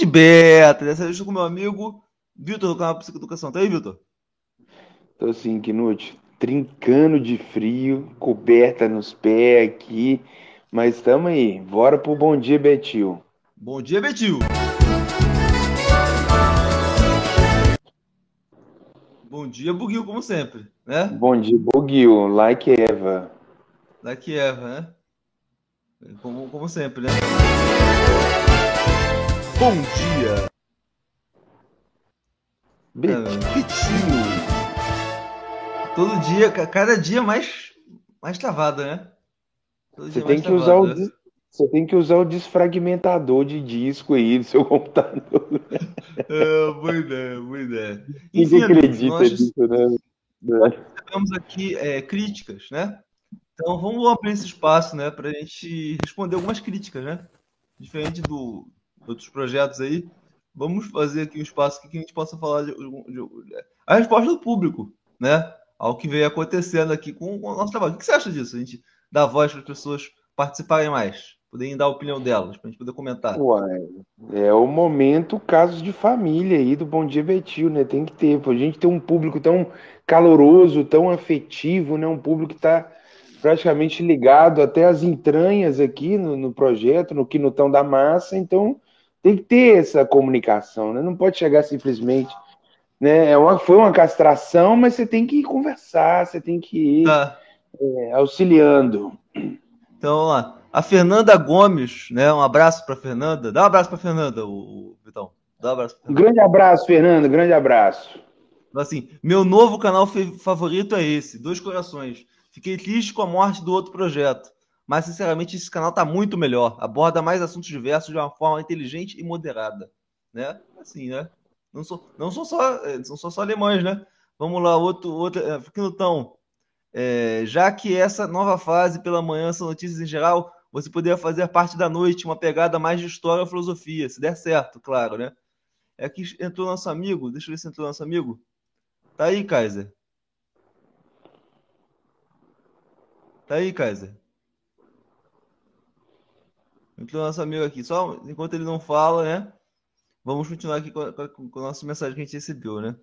de beta. Dessa vez estou com meu amigo Vitor do canal Psicoeducação. Tá aí, Vitor? Tô assim, Knut, trincando de frio, coberta nos pés aqui, mas estamos aí. Bora pro Bom Dia Betil. Bom dia, Betil. Bom dia, Buguil, como sempre, né? Bom dia, Boguil, like Eva. Daqui Eva, né? Como, como sempre, né? Bom dia. Betil. Todo dia, ca- cada dia mais, mais travada, né? Todo Você tem que usar o des- você tem que usar o desfragmentador de disco aí do seu computador. É, boa ideia, boa ideia. Ninguém Enfim, amigos, acredita nós nisso, né? né? temos aqui é, críticas, né? Então vamos abrir esse espaço, né, para a gente responder algumas críticas, né? Diferente do outros projetos aí, vamos fazer aqui um espaço que a gente possa falar de, de- de- a resposta do público, né? Ao que vem acontecendo aqui com o nosso trabalho. O que você acha disso? A gente dar voz para as pessoas participarem mais, poderem dar a opinião delas, para a gente poder comentar. Uai, é o momento casos de família aí do Bom Dia Betil, né? Tem que ter. A gente tem um público tão caloroso, tão afetivo, né? Um público que está praticamente ligado até as entranhas aqui no, no projeto, no Quinutão da Massa, então tem que ter essa comunicação, né? Não pode chegar simplesmente, né? É uma, foi uma castração, mas você tem que conversar, você tem que ir Tá. é, auxiliando. Então, vamos lá. A Fernanda Gomes, né? Um abraço para Fernanda. Dá um abraço para Fernanda, o, o Vitão. Dá um abraço Um Fernanda. grande abraço, Fernando, grande abraço. Assim, meu novo canal favorito é esse, Dois Corações. Fiquei triste com a morte do outro projeto, mas sinceramente esse canal tá muito melhor. Aborda mais assuntos diversos de uma forma inteligente e moderada, né? Assim, né? Não sou, não sou só, eh, não sou só alemães, né? Vamos lá, outro, outro, é, Quinutão. É, já que essa nova fase pela manhã são notícias em geral, você poderia fazer parte da noite uma pegada mais de história ou filosofia, se der certo, claro, né? É que entrou nosso amigo, deixa eu ver se entrou nosso amigo. Tá aí, Kaiser. Tá aí, Kaiser. Entrou nosso amigo aqui. Só enquanto ele não fala, né? Vamos continuar aqui com a, com a- nossa mensagem que a gente recebeu, né?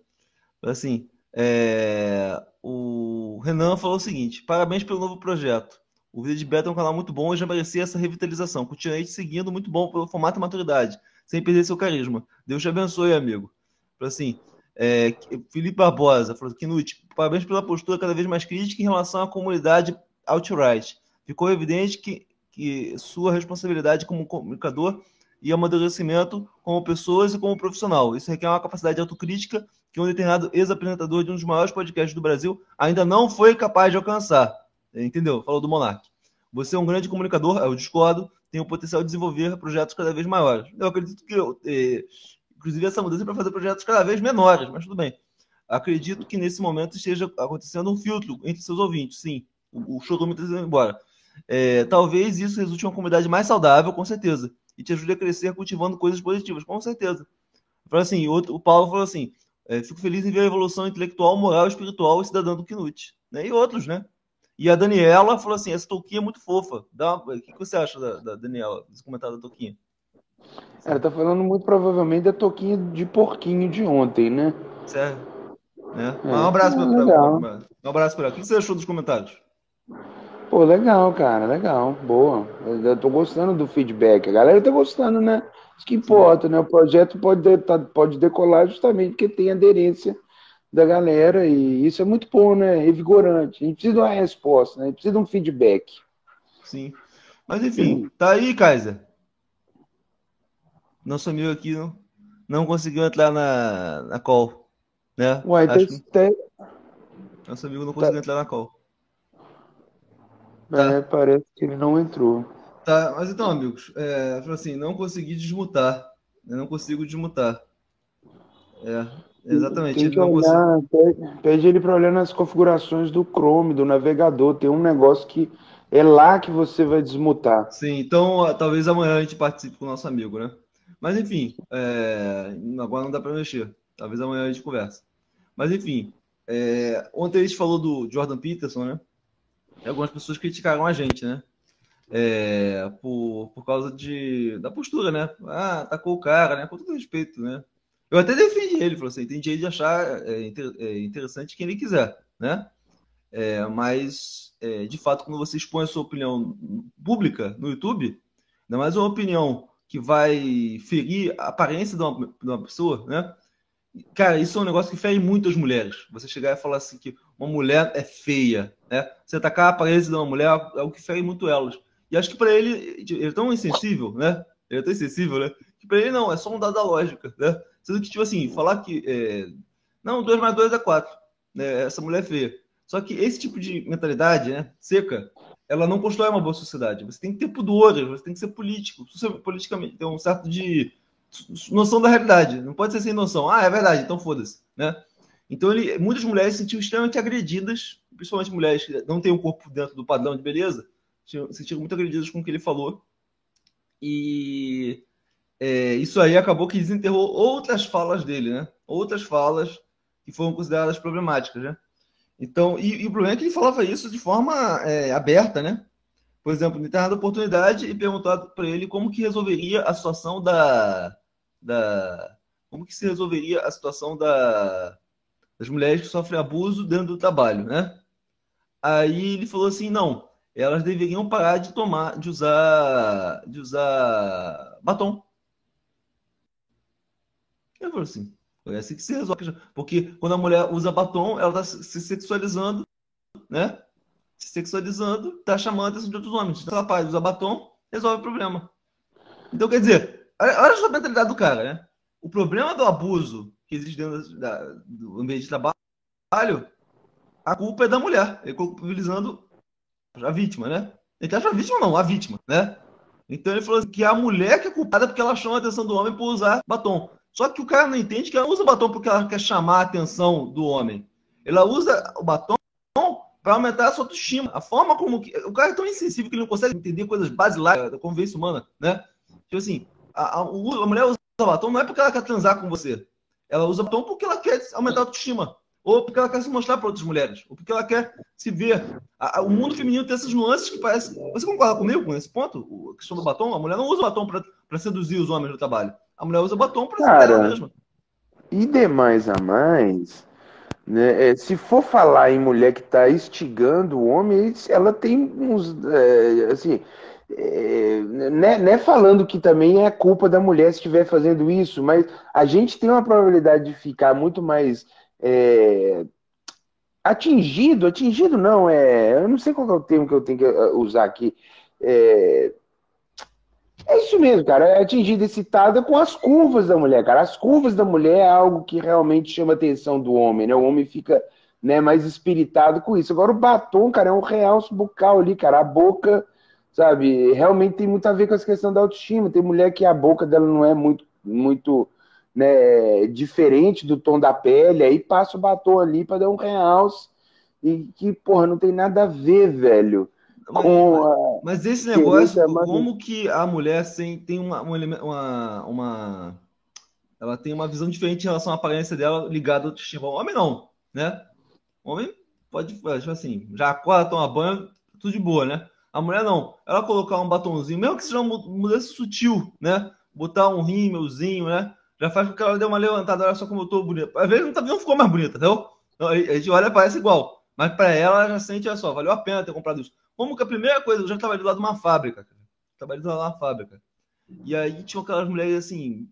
Assim, é, o Renan falou o seguinte: parabéns pelo novo projeto. O Vida de Beta é um canal muito bom e já merecia essa revitalização. Continuei te seguindo, muito bom pelo formato e maturidade, sem perder seu carisma. Deus te abençoe, amigo. Assim, é, Felipe Barbosa falou: Knut, parabéns pela postura cada vez mais crítica em relação à comunidade outright. Ficou evidente que, que sua responsabilidade como comunicador e amadurecimento como pessoas e como profissional. Isso requer uma capacidade de autocrítica que um determinado ex-apresentador de um dos maiores podcasts do Brasil ainda não foi capaz de alcançar. Entendeu? Falou do Monark. Você é um grande comunicador, eu discordo, tem o potencial de desenvolver projetos cada vez maiores. Eu acredito que, eu, eh, inclusive, essa mudança é para fazer projetos cada vez menores, mas tudo bem. Acredito que nesse momento esteja acontecendo um filtro entre seus ouvintes, sim. O, o showroom está indo embora. É, talvez isso resulte em uma comunidade mais saudável, com certeza. E te ajude a crescer cultivando coisas positivas, com certeza. Falou assim, outro, o Paulo falou assim: é, fico feliz em ver a evolução intelectual, moral, espiritual e cidadã do Knut. Né? E outros, né? E a Daniela falou assim: essa touquinha é muito fofa. Dá uma... O que você acha da, da Daniela, desse comentário da touquinha? Ela tá falando muito provavelmente da toquinha de porquinho de ontem, né? Sério? Né? É, um abraço é pra- um abraço pra ela. O que você achou dos comentários? Pô, legal, cara, legal, boa. Eu eu tô gostando do feedback. A galera tá gostando, né? Isso que importa, né? O projeto pode, de- tá- pode decolar justamente porque tem aderência da galera e isso é muito bom, né? Revigorante. A gente precisa de uma resposta, né? A gente precisa de um feedback. Sim. Mas enfim, tá aí, Kaiser. Nosso amigo aqui não, não conseguiu entrar na, na call. Né? Uai, Acho tem, que nosso amigo não conseguiu entrar na call. É, parece que ele não entrou. Tá, mas então, amigos, é, assim, não consegui desmutar. Eu não consigo desmutar. É, exatamente. Tem Ele olhar, pede, pede ele para olhar nas configurações do Chrome, do navegador. Tem um negócio que é lá que você vai desmutar. Sim, então talvez amanhã a gente participe com o nosso amigo, né? Mas enfim, é, agora não dá para mexer. Talvez amanhã a gente converse. Mas enfim, é, ontem a gente falou do Jordan Peterson, né? Algumas pessoas criticaram a gente, né? é, por, por causa de, da postura, né? Ah, atacou o cara, né? Com todo respeito, né? Eu até defendi ele, falou assim, tem direito de achar é, é, interessante quem ele quiser, né? É, mas, é, de fato, quando você expõe a sua opinião pública no YouTube, ainda mais uma opinião que vai ferir a aparência de uma, de uma pessoa, né? Cara, isso é um negócio que fere muito as mulheres. Você chegar e falar assim que uma mulher é feia, né? Você atacar a aparência de uma mulher é o que fere muito elas. E acho que para ele, ele é tão insensível, né? Ele é tão insensível, né? Que para ele não, é só um dado da lógica, né? Sendo que, tipo assim, falar que. É... Não, 2 mais 2 é 4. Né? Essa mulher é feia. Só que esse tipo de mentalidade, né, seca, ela não constrói uma boa sociedade. Você tem que ter pudor, você tem que ser político, politicamente, ter um certo de noção da realidade. Não pode ser sem noção. Ah, é verdade, então foda-se, né? Então ele, muitas mulheres se sentiam extremamente agredidas, principalmente mulheres que não têm um corpo dentro do padrão de beleza, se sentiram muito agredidas com o que ele falou. E é, isso aí acabou que desenterrou outras falas dele, né? Outras falas que foram consideradas problemáticas, né? Então, e, e o problema é que ele falava isso de forma é, aberta, né? Por exemplo, dado oportunidade e perguntado para ele como que resolveria a situação da, da como que se resolveria a situação da, das mulheres que sofrem abuso dentro do trabalho, né? Aí ele falou assim, não, elas deveriam parar de tomar, de usar, de usar batom. Eu falei assim, é assim que se resolve. Porque quando a mulher usa batom, ela está se sexualizando, né? Se sexualizando, está chamando a atenção de outros homens. Ela para de usar batom, resolve o problema. Então, quer dizer, olha a mentalidade do cara, né? O problema do abuso que existe dentro da, do ambiente de trabalho, a culpa é da mulher. Ele culpabilizando a vítima, né? Ele acha a vítima não, a vítima, né? Então ele falou assim, que a mulher que é culpada porque ela chama a atenção do homem por usar batom. Só que o cara não entende que ela usa batom porque ela quer chamar a atenção do homem. Ela usa o batom para aumentar a sua autoestima. A forma como. Que... O cara é tão insensível que ele não consegue entender coisas basilares da convivência humana, né? Tipo assim, a, a, a mulher usa batom não é porque ela quer transar com você. Ela usa batom porque ela quer aumentar a autoestima. Ou porque ela quer se mostrar para outras mulheres. Ou porque ela quer se ver. A, o mundo feminino tem essas nuances que parece. Você concorda comigo com esse ponto? A questão do batom? A mulher não usa batom para seduzir os homens no trabalho. A mulher usa batom para Cara, ela mesma. E demais a mais, né? É, se for falar em mulher que está instigando o homem, ela tem uns. É, assim. É, né, né, falando que também é culpa da mulher se estiver fazendo isso, mas a gente tem uma probabilidade de ficar muito mais é, atingido, atingido não, é, eu não sei qual é o termo que eu tenho que uh, usar aqui, é, é isso mesmo, cara. É atingida, excitada com as curvas da mulher, cara. As curvas da mulher é algo que realmente chama a atenção do homem, né? O homem fica né, mais espiritado com isso. Agora, o batom, cara, é um realce bucal ali, cara. A boca, sabe, realmente tem muito a ver com essa questão da autoestima. Tem mulher que a boca dela não é muito, muito né, diferente do tom da pele, aí passa o batom ali para dar um realce. E que, porra, não tem nada a ver, velho com a... Mas esse negócio, como que a mulher tem, tem uma, uma, uma, Ela tem uma visão diferente em relação à aparência dela ligada ao autoestima. Homem não, né? Homem pode, tipo assim, já acorda, toma banho, tudo de boa, né? A mulher não. Ela colocar um batonzinho, mesmo que seja uma mudança sutil, né? Botar um rímelzinho, né? Já faz com que ela dê uma levantada, olha só como eu tô bonita. Às vezes não, tá, não ficou mais bonita, entendeu? A gente olha, parece igual. Mas para ela, ela já sente, olha só, valeu a pena ter comprado isso. Como que a primeira coisa, eu já trabalhei lá de uma fábrica, cara. Trabalhei lá numa fábrica. E aí tinha aquelas mulheres assim,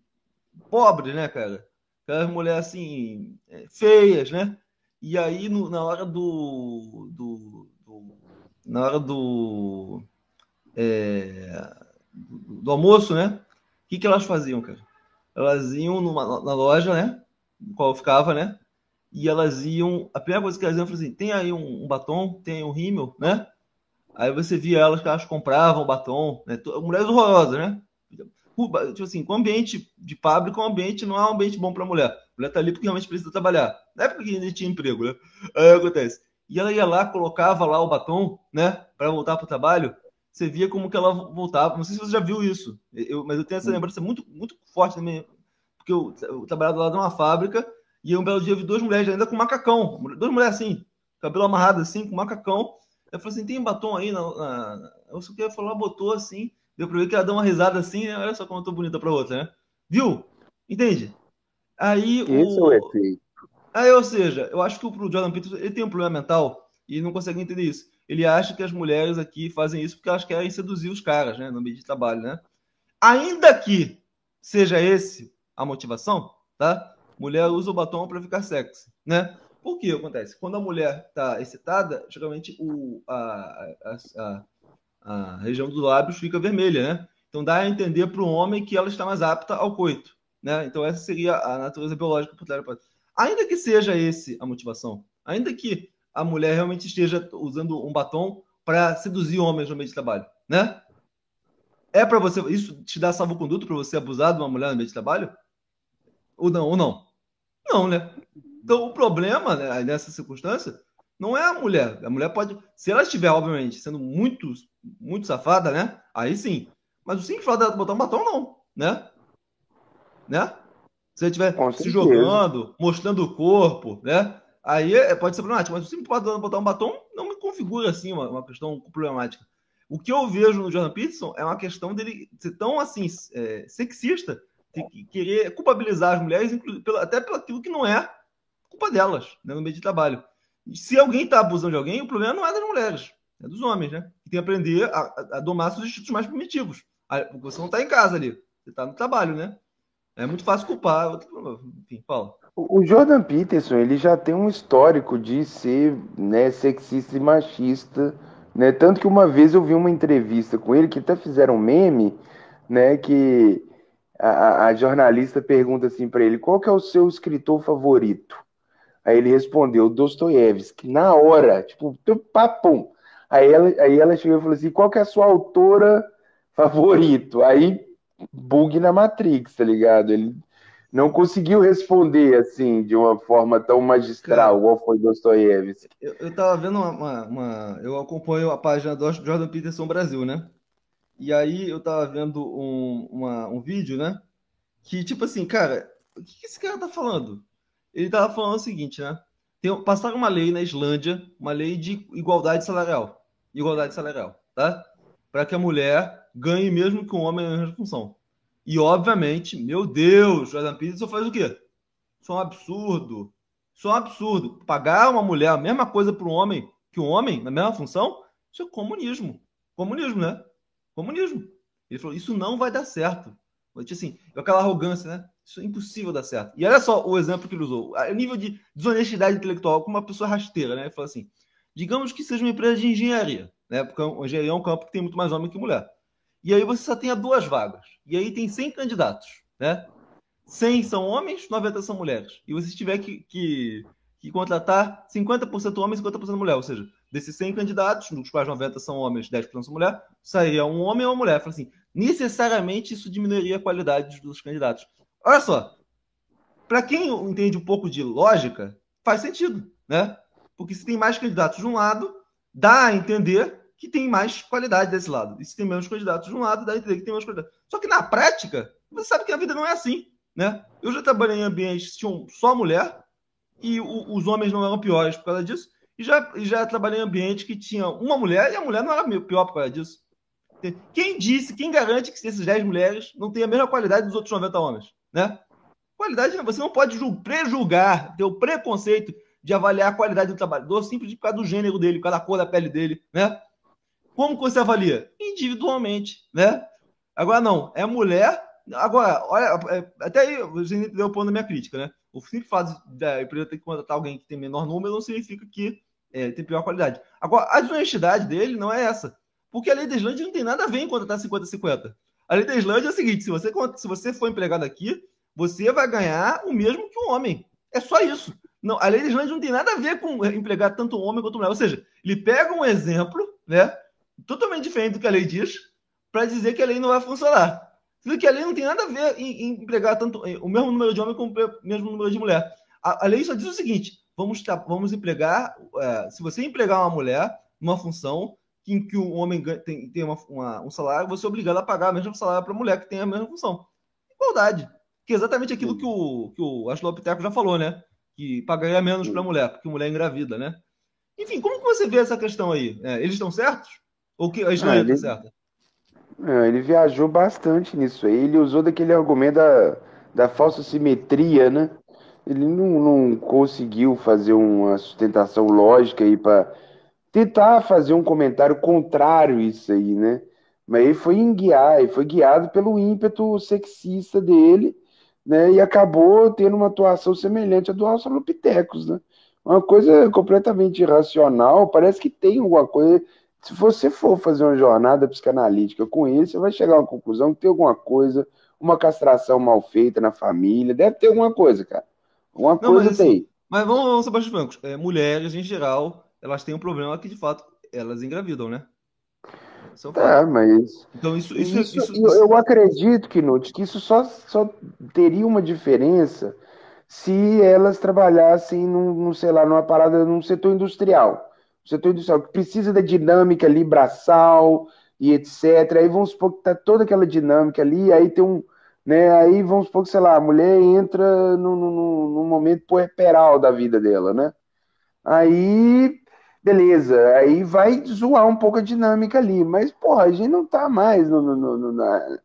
pobres, né, cara? Aquelas mulheres assim, é, feias, né? E aí, no, na hora do, do, do, Na hora do. É, do almoço, né? O que, que elas faziam, cara? Elas iam numa, na loja, né? No qual eu ficava, né? E elas iam. A primeira coisa que elas iam foi assim: tem aí um, um batom, tem um rímel, né? Aí você via elas que elas compravam batom, né? Mulheres horrorosas, né? Tipo assim, com ambiente de fábrica, o ambiente não é um ambiente bom para mulher. A mulher tá ali porque realmente precisa trabalhar. Não é porque ainda tinha emprego, né? Aí acontece. E ela ia lá, colocava lá o batom, né? Para voltar para o trabalho. Você via como que ela voltava. Não sei se você já viu isso, eu, mas eu tenho essa lembrança muito, muito forte também. Porque eu, eu trabalhava lá numa fábrica e um belo dia eu vi duas mulheres ainda com macacão. Duas mulheres assim, cabelo amarrado assim, com macacão Eu falei assim, tem batom aí? Na, na... Eu só queria falar, botou assim. Deu pra ver que ela deu uma risada assim, né? Olha só como eu tô bonita pra outra, né? Viu? Entende? Aí Esse o... é o efeito. Aí, ou seja, eu acho que o Jordan Peterson ele tem um problema mental e não consegue entender isso. Ele acha que as mulheres aqui fazem isso porque elas querem seduzir os caras, né? No ambiente de trabalho, né? Ainda que seja esse a motivação, tá? Mulher usa o batom para ficar sexy, né? O que acontece? Quando a mulher está excitada, geralmente o, a, a, a, a, região dos lábios fica vermelha, né? Então dá a entender para o homem que ela está mais apta ao coito, né? Então essa seria a natureza biológica por trás. Ainda que seja esse a motivação, ainda que a mulher realmente esteja usando um batom para seduzir homens no meio de trabalho, né? É para você isso te dá salvo-conduto para você abusar de uma mulher no meio de trabalho? Ou não? Ou não? Não, né? Então, o problema né, nessa circunstância não é a mulher. A mulher pode, se ela estiver, obviamente, sendo muito, muito safada, né? Aí sim. Mas o simples fato dela botar um batom, não, né? Né? Se ela estiver se jogando, mostrando o corpo, né? Aí é, pode ser problemático. Mas o simples fato dela botar um batom não me configura, assim, uma, uma questão problemática. O que eu vejo no Jordan Peterson é uma questão dele ser tão, assim, é, sexista, de querer culpabilizar as mulheres, até pelo aquilo que não é culpa delas, né, no meio de trabalho. Se alguém está abusando de alguém, o problema não é das mulheres, é dos homens, né? Tem que aprender a, a domar seus instintos mais primitivos. Porque você não está em casa ali, você está no trabalho, né? É muito fácil culpar. Enfim, Paulo. O Jordan Peterson, ele já tem um histórico de ser né, sexista e machista, né? Tanto que uma vez eu vi uma entrevista com ele, que até fizeram um meme, né? Que a, a jornalista pergunta assim para ele, qual que é o seu escritor favorito? Aí ele respondeu, Dostoiévski, na hora, tipo, papum. Aí ela, aí ela chegou e falou assim: qual que é a sua autora favorito? Aí, bug na Matrix, tá ligado? Ele não conseguiu responder assim, de uma forma tão magistral, igual foi Dostoiévski. Eu, eu tava vendo uma, uma, uma, Eu acompanho a página do Jordan Peterson Brasil, né? E aí eu tava vendo um, uma, um vídeo, né? Que, tipo assim, cara, o que esse cara tá falando? Ele estava falando o seguinte, né? Tem, passaram uma lei na Islândia, uma lei de igualdade salarial. Igualdade salarial, tá? Para que a mulher ganhe mesmo que o homem na mesma função. E, obviamente, meu Deus, Jordan Peterson faz o quê? Isso é um absurdo. Isso é um absurdo. Pagar uma mulher a mesma coisa para um homem que um homem na mesma função, isso é comunismo. Comunismo, né? Comunismo. Ele falou, isso não vai dar certo. Assim, aquela arrogância, né? Isso é impossível dar certo. E olha só o exemplo que ele usou. O nível de desonestidade intelectual com uma pessoa rasteira, né? Ele falou assim: digamos que seja uma empresa de engenharia, né? Porque a engenharia é um campo que tem muito mais homem que mulher. E aí você só tem duas vagas. E aí tem 100 candidatos, né? 100 são homens, 90 são mulheres. E você tiver que, que, que contratar 50% homens e 50% mulher. Ou seja, desses 100 candidatos, dos quais 90 são homens, 10% são mulher, sairia um homem ou uma mulher. Fala assim, necessariamente isso diminuiria a qualidade dos candidatos. Olha só, para quem entende um pouco de lógica, faz sentido, né? Porque se tem mais candidatos de um lado, dá a entender que tem mais qualidade desse lado. E se tem menos candidatos de um lado, dá a entender que tem menos qualidade. Só que na prática, você sabe que a vida não é assim, né? Eu já trabalhei em ambientes que tinham só mulher e o, os homens não eram piores por causa disso. E já, já trabalhei em ambientes que tinha uma mulher e a mulher não era pior por causa disso. Quem disse, quem garante que essas 10 mulheres não têm a mesma qualidade dos outros 90 homens? Né? Qualidade, você não pode prejulgar, ter o preconceito de avaliar a qualidade do trabalhador simplesmente por causa do gênero dele, por causa da cor da pele dele, né? Como você avalia? Individualmente, né? Agora não, é mulher. Agora, olha, é, até aí você entendeu o ponto da minha crítica, né? O simples fato da empresa ter que contratar alguém que tem menor número não significa que é, tem pior qualidade. Agora, a desonestidade dele não é essa. Porque a lei da Islândia não tem nada a ver em contratar 50-50. A lei da Islândia é o seguinte: se você, se você for empregado aqui, você vai ganhar o mesmo que um homem. É só isso. Não, a lei da Islândia não tem nada a ver com empregar tanto homem quanto mulher. Ou seja, ele pega um exemplo, né, totalmente diferente do que a lei diz, para dizer que a lei não vai funcionar. Sendo que a lei não tem nada a ver em, em empregar tanto o mesmo número de homem com o mesmo número de mulher. A, a lei só diz o seguinte: vamos, vamos empregar, é, se você empregar uma mulher numa função, em que o homem tem, tem uma, uma, um salário, você é obrigado a pagar o mesmo salário para a mulher que tem a mesma função. Igualdade. Que é exatamente aquilo que o, que o Aslopiteco já falou, né? Que pagaria menos para a mulher, porque a mulher é engravida, né? Enfim, como que você vê essa questão aí? É, eles estão certos? Ou que a Israel Ah, ele, está certa? ah, ele viajou bastante nisso aí. Ele usou daquele argumento da, da falsa simetria, né? Ele não, não conseguiu fazer uma sustentação lógica aí para tentar fazer um comentário contrário a isso aí, né? Mas ele foi guiar, ele foi guiado pelo ímpeto sexista dele, né? E acabou tendo uma atuação semelhante à do Australopithecus, né? Uma coisa completamente irracional, parece que tem alguma coisa. Se você for fazer uma jornada psicanalítica com ele, você vai chegar a uma conclusão que tem alguma coisa, uma castração mal feita na família, deve ter alguma coisa, cara. Alguma Não, mas coisa assim, tem. mas vamos, vamos bastante francos. É, mulheres, em geral, elas têm um problema que, de fato, elas engravidam, né? É um Tá, fato. mas Então, isso, isso, isso, isso, eu, eu acredito, Knut, que isso só, só teria uma diferença se elas trabalhassem num, num, sei lá, numa parada, num setor industrial. Setor industrial que precisa da dinâmica ali, braçal e etc. Aí vamos supor que tá toda aquela dinâmica ali, aí tem um, né? Aí vamos supor que, sei lá, a mulher entra num, num, num momento puerperal da vida dela, né? Aí, beleza, aí vai zoar um pouco a dinâmica ali, mas, porra, a gente não tá mais no, no- no- na-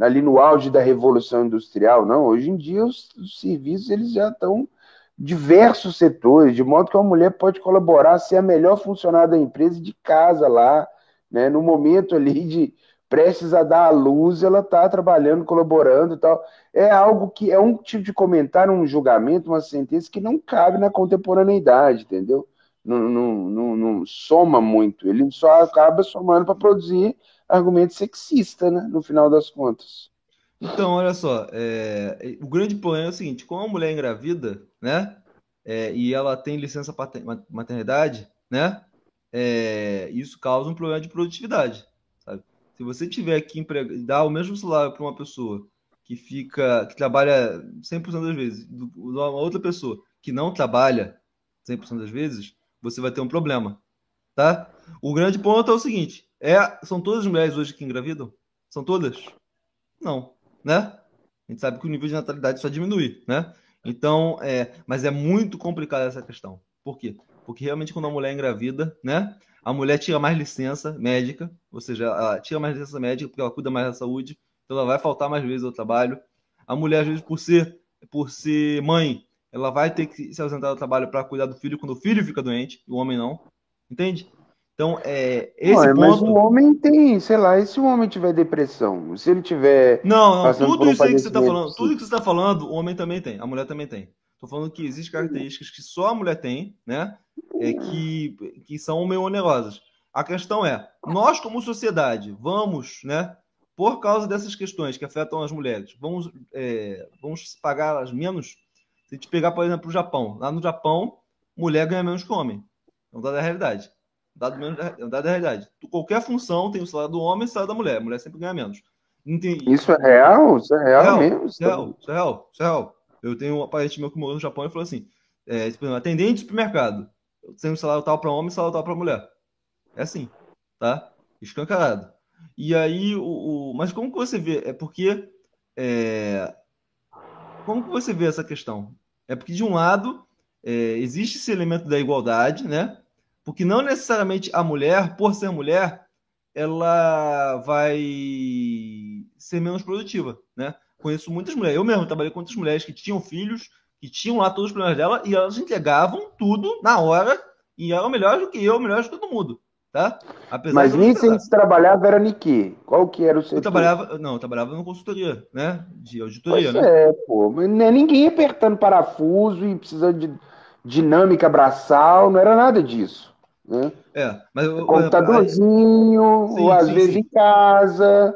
ali no auge da revolução industrial, não. Hoje em dia os, os serviços eles já estão diversos setores, de modo que uma mulher pode colaborar, ser a melhor funcionária da empresa de casa lá, né? No momento ali de prestes a dar à luz, ela está trabalhando, colaborando e tal. É algo que é um tipo de comentário, um julgamento, uma sentença que não cabe na contemporaneidade, entendeu? Não, não, não, não soma muito, ele só acaba somando para produzir argumento sexista, né? No final das contas. Então, olha só, é, o grande problema é o seguinte, quando a mulher é engravida, né, é, e ela tem licença maternidade, né, é, isso causa um problema de produtividade, sabe? Se você tiver que dar o mesmo salário para uma pessoa que fica, que trabalha 100% das vezes, uma outra pessoa que não trabalha 100% das vezes, você vai ter um problema, tá? O grande ponto é o seguinte, é, são todas as mulheres hoje que engravidam? São todas? Não, né? A gente sabe que o nível de natalidade só diminui, né? Então, é, mas é muito complicada essa questão. Por quê? Porque realmente quando a mulher engravida, né? A mulher tira mais licença médica, ou seja, ela tira mais licença médica porque ela cuida mais da saúde, então ela vai faltar mais vezes ao trabalho. A mulher, às vezes, por ser, por ser mãe, ela vai ter que se ausentar do trabalho para cuidar do filho quando o filho fica doente, e o homem não. Entende? Então, é, esse Ué, mas o ponto. homem tem, sei lá, e se o homem tiver depressão? Se ele tiver Não, não, tudo um isso aí que você está falando, tudo que você está falando, o homem também tem, a mulher também tem. Estou falando que existem características que só a mulher tem, né? É, que, que são meio onerosas. A questão é, nós como sociedade, vamos, né? Por causa dessas questões que afetam as mulheres, vamos, é, vamos pagar as menos. Se a gente pegar, por exemplo, o Japão. Lá no Japão, mulher ganha menos que homem. É um dado da realidade. Dado menos, é um dado da realidade. Qualquer função tem o salário do homem e o salário da mulher. A mulher sempre ganha menos. Tem- Isso é real? Isso é real Real, mesmo? Isso tá- Real, isso é real, isso é real. Eu tenho um parente meu que morou no Japão e falou assim: é, tipo, atendente de supermercado. Eu tenho um salário tal para homem e salário tal para mulher. É assim, tá? Escancarado. E aí, o, o- mas como que você vê? É porque. é, como que você vê essa questão? É porque, de um lado, é, existe esse elemento da igualdade, né? Porque não necessariamente a mulher, por ser mulher, ela vai ser menos produtiva, né? Conheço muitas mulheres, eu mesmo trabalhei com muitas mulheres que tinham filhos, que tinham lá todos os problemas dela, e elas entregavam tudo na hora, e eram melhores do que eu, melhores do que todo mundo, tá? Apesar Mas nisso a gente trabalhava era em quê? Qual que era o Eu setor? trabalhava, não, eu trabalhava numa consultoria, né? De Pois auditoria, né? é, pô. É ninguém apertando parafuso e precisando de dinâmica braçal, não era nada disso, né? É, mas eu, Computadorzinho, ou sim, às sim, vezes sim. em casa.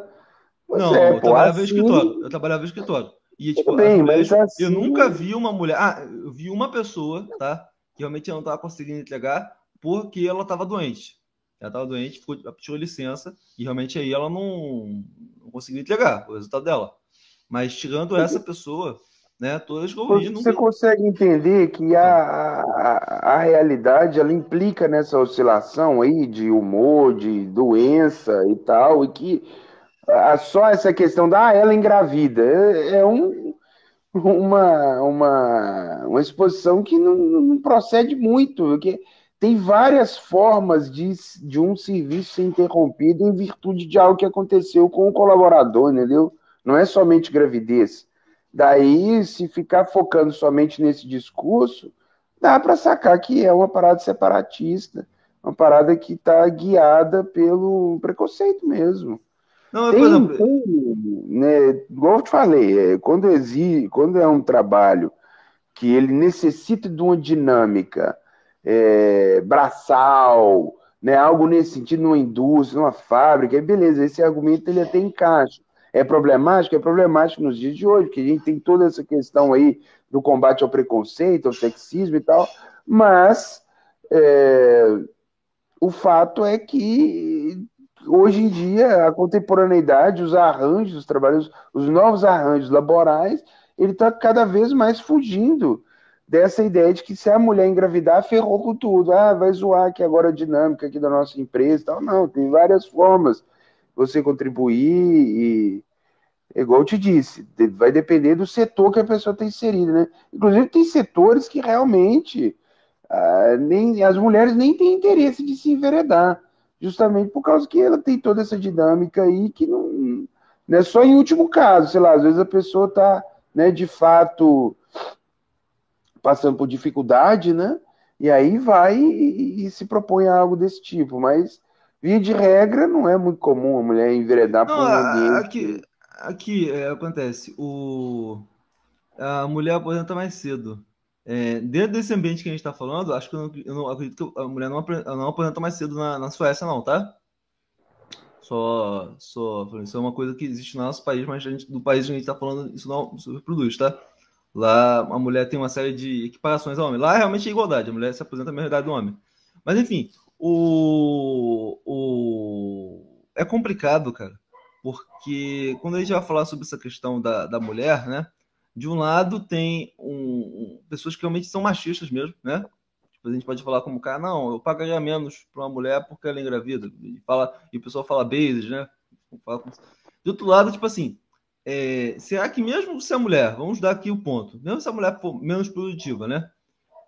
Pois Não, é, eu pô, trabalhava assim, escritório. Eu trabalhava em escritório. E, tipo, bem, mulheres. mas Eu assim. nunca vi uma mulher. Ah, eu vi uma pessoa, tá? Que realmente ela não estava conseguindo entregar porque ela estava doente. Ela estava doente, ficou, tirou licença e realmente aí ela não, não conseguiu entregar o resultado dela. Mas tirando essa pessoa, né? Todas eu vi, Você consegue entender que a, Ah, a, a realidade ela implica nessa oscilação aí de humor, de doença e tal, e que a- só essa questão da ah, ela engravida é, é um, uma, uma, uma exposição que não, não procede muito, que tem várias formas de, de um serviço ser interrompido em virtude de algo que aconteceu com o colaborador, entendeu? Não é somente gravidez. Daí, se ficar focando somente nesse discurso, dá para sacar que é uma parada separatista, uma parada que está guiada pelo preconceito mesmo. Não, tem, exemplo... tem, né, igual eu te falei, é, quando, existe, quando é um trabalho que ele necessita de uma dinâmica é, braçal, né, algo nesse sentido, numa indústria, numa fábrica, beleza, esse argumento ele até encaixa. É problemático? É problemático nos dias de hoje, porque a gente tem toda essa questão aí do combate ao preconceito, ao sexismo e tal, mas é, o fato é que hoje em dia a contemporaneidade, os arranjos, os trabalhos, os novos arranjos laborais, ele está cada vez mais fugindo dessa ideia de que se a mulher engravidar, ferrou com tudo. Ah, vai zoar aqui agora a dinâmica aqui da nossa empresa e tal. Não, tem várias formas você contribuir e, igual eu te disse, vai depender do setor que a pessoa está inserida, né? Inclusive tem setores que realmente ah, nem, as mulheres nem têm interesse de se enveredar, justamente por causa que ela tem toda essa dinâmica aí que não, não é só em último caso, sei lá, às vezes a pessoa está, né, de fato passando por dificuldade, né? E aí vai e, e, se propõe a algo desse tipo. Mas, via de regra, não é muito comum a mulher enveredar não, por um ambiente. Aqui, aqui é, acontece, o, a mulher aposenta mais cedo. É, dentro desse ambiente que a gente está falando, acho que eu não, eu não, acredito que a mulher não, não aposenta mais cedo na, na Suécia, não, tá? Só, só, isso é uma coisa que existe no nosso país, mas gente, do país que a gente está falando, isso não se reproduz, tá? Lá a mulher tem uma série de equiparações ao homem. Lá realmente é igualdade, a mulher se aposenta a mesma idade do homem. Mas enfim, o, o... é complicado, cara, porque quando a gente vai falar sobre essa questão da, da mulher, né? De um lado tem um, um, pessoas que realmente são machistas mesmo, né? Tipo, a gente pode falar como cara, não, eu pagaria menos para uma mulher porque ela é engravida. E, fala, e o pessoal fala bases, né? De outro lado, tipo assim, é, será que mesmo se a mulher, vamos dar aqui o ponto, mesmo se a mulher for menos produtiva, né?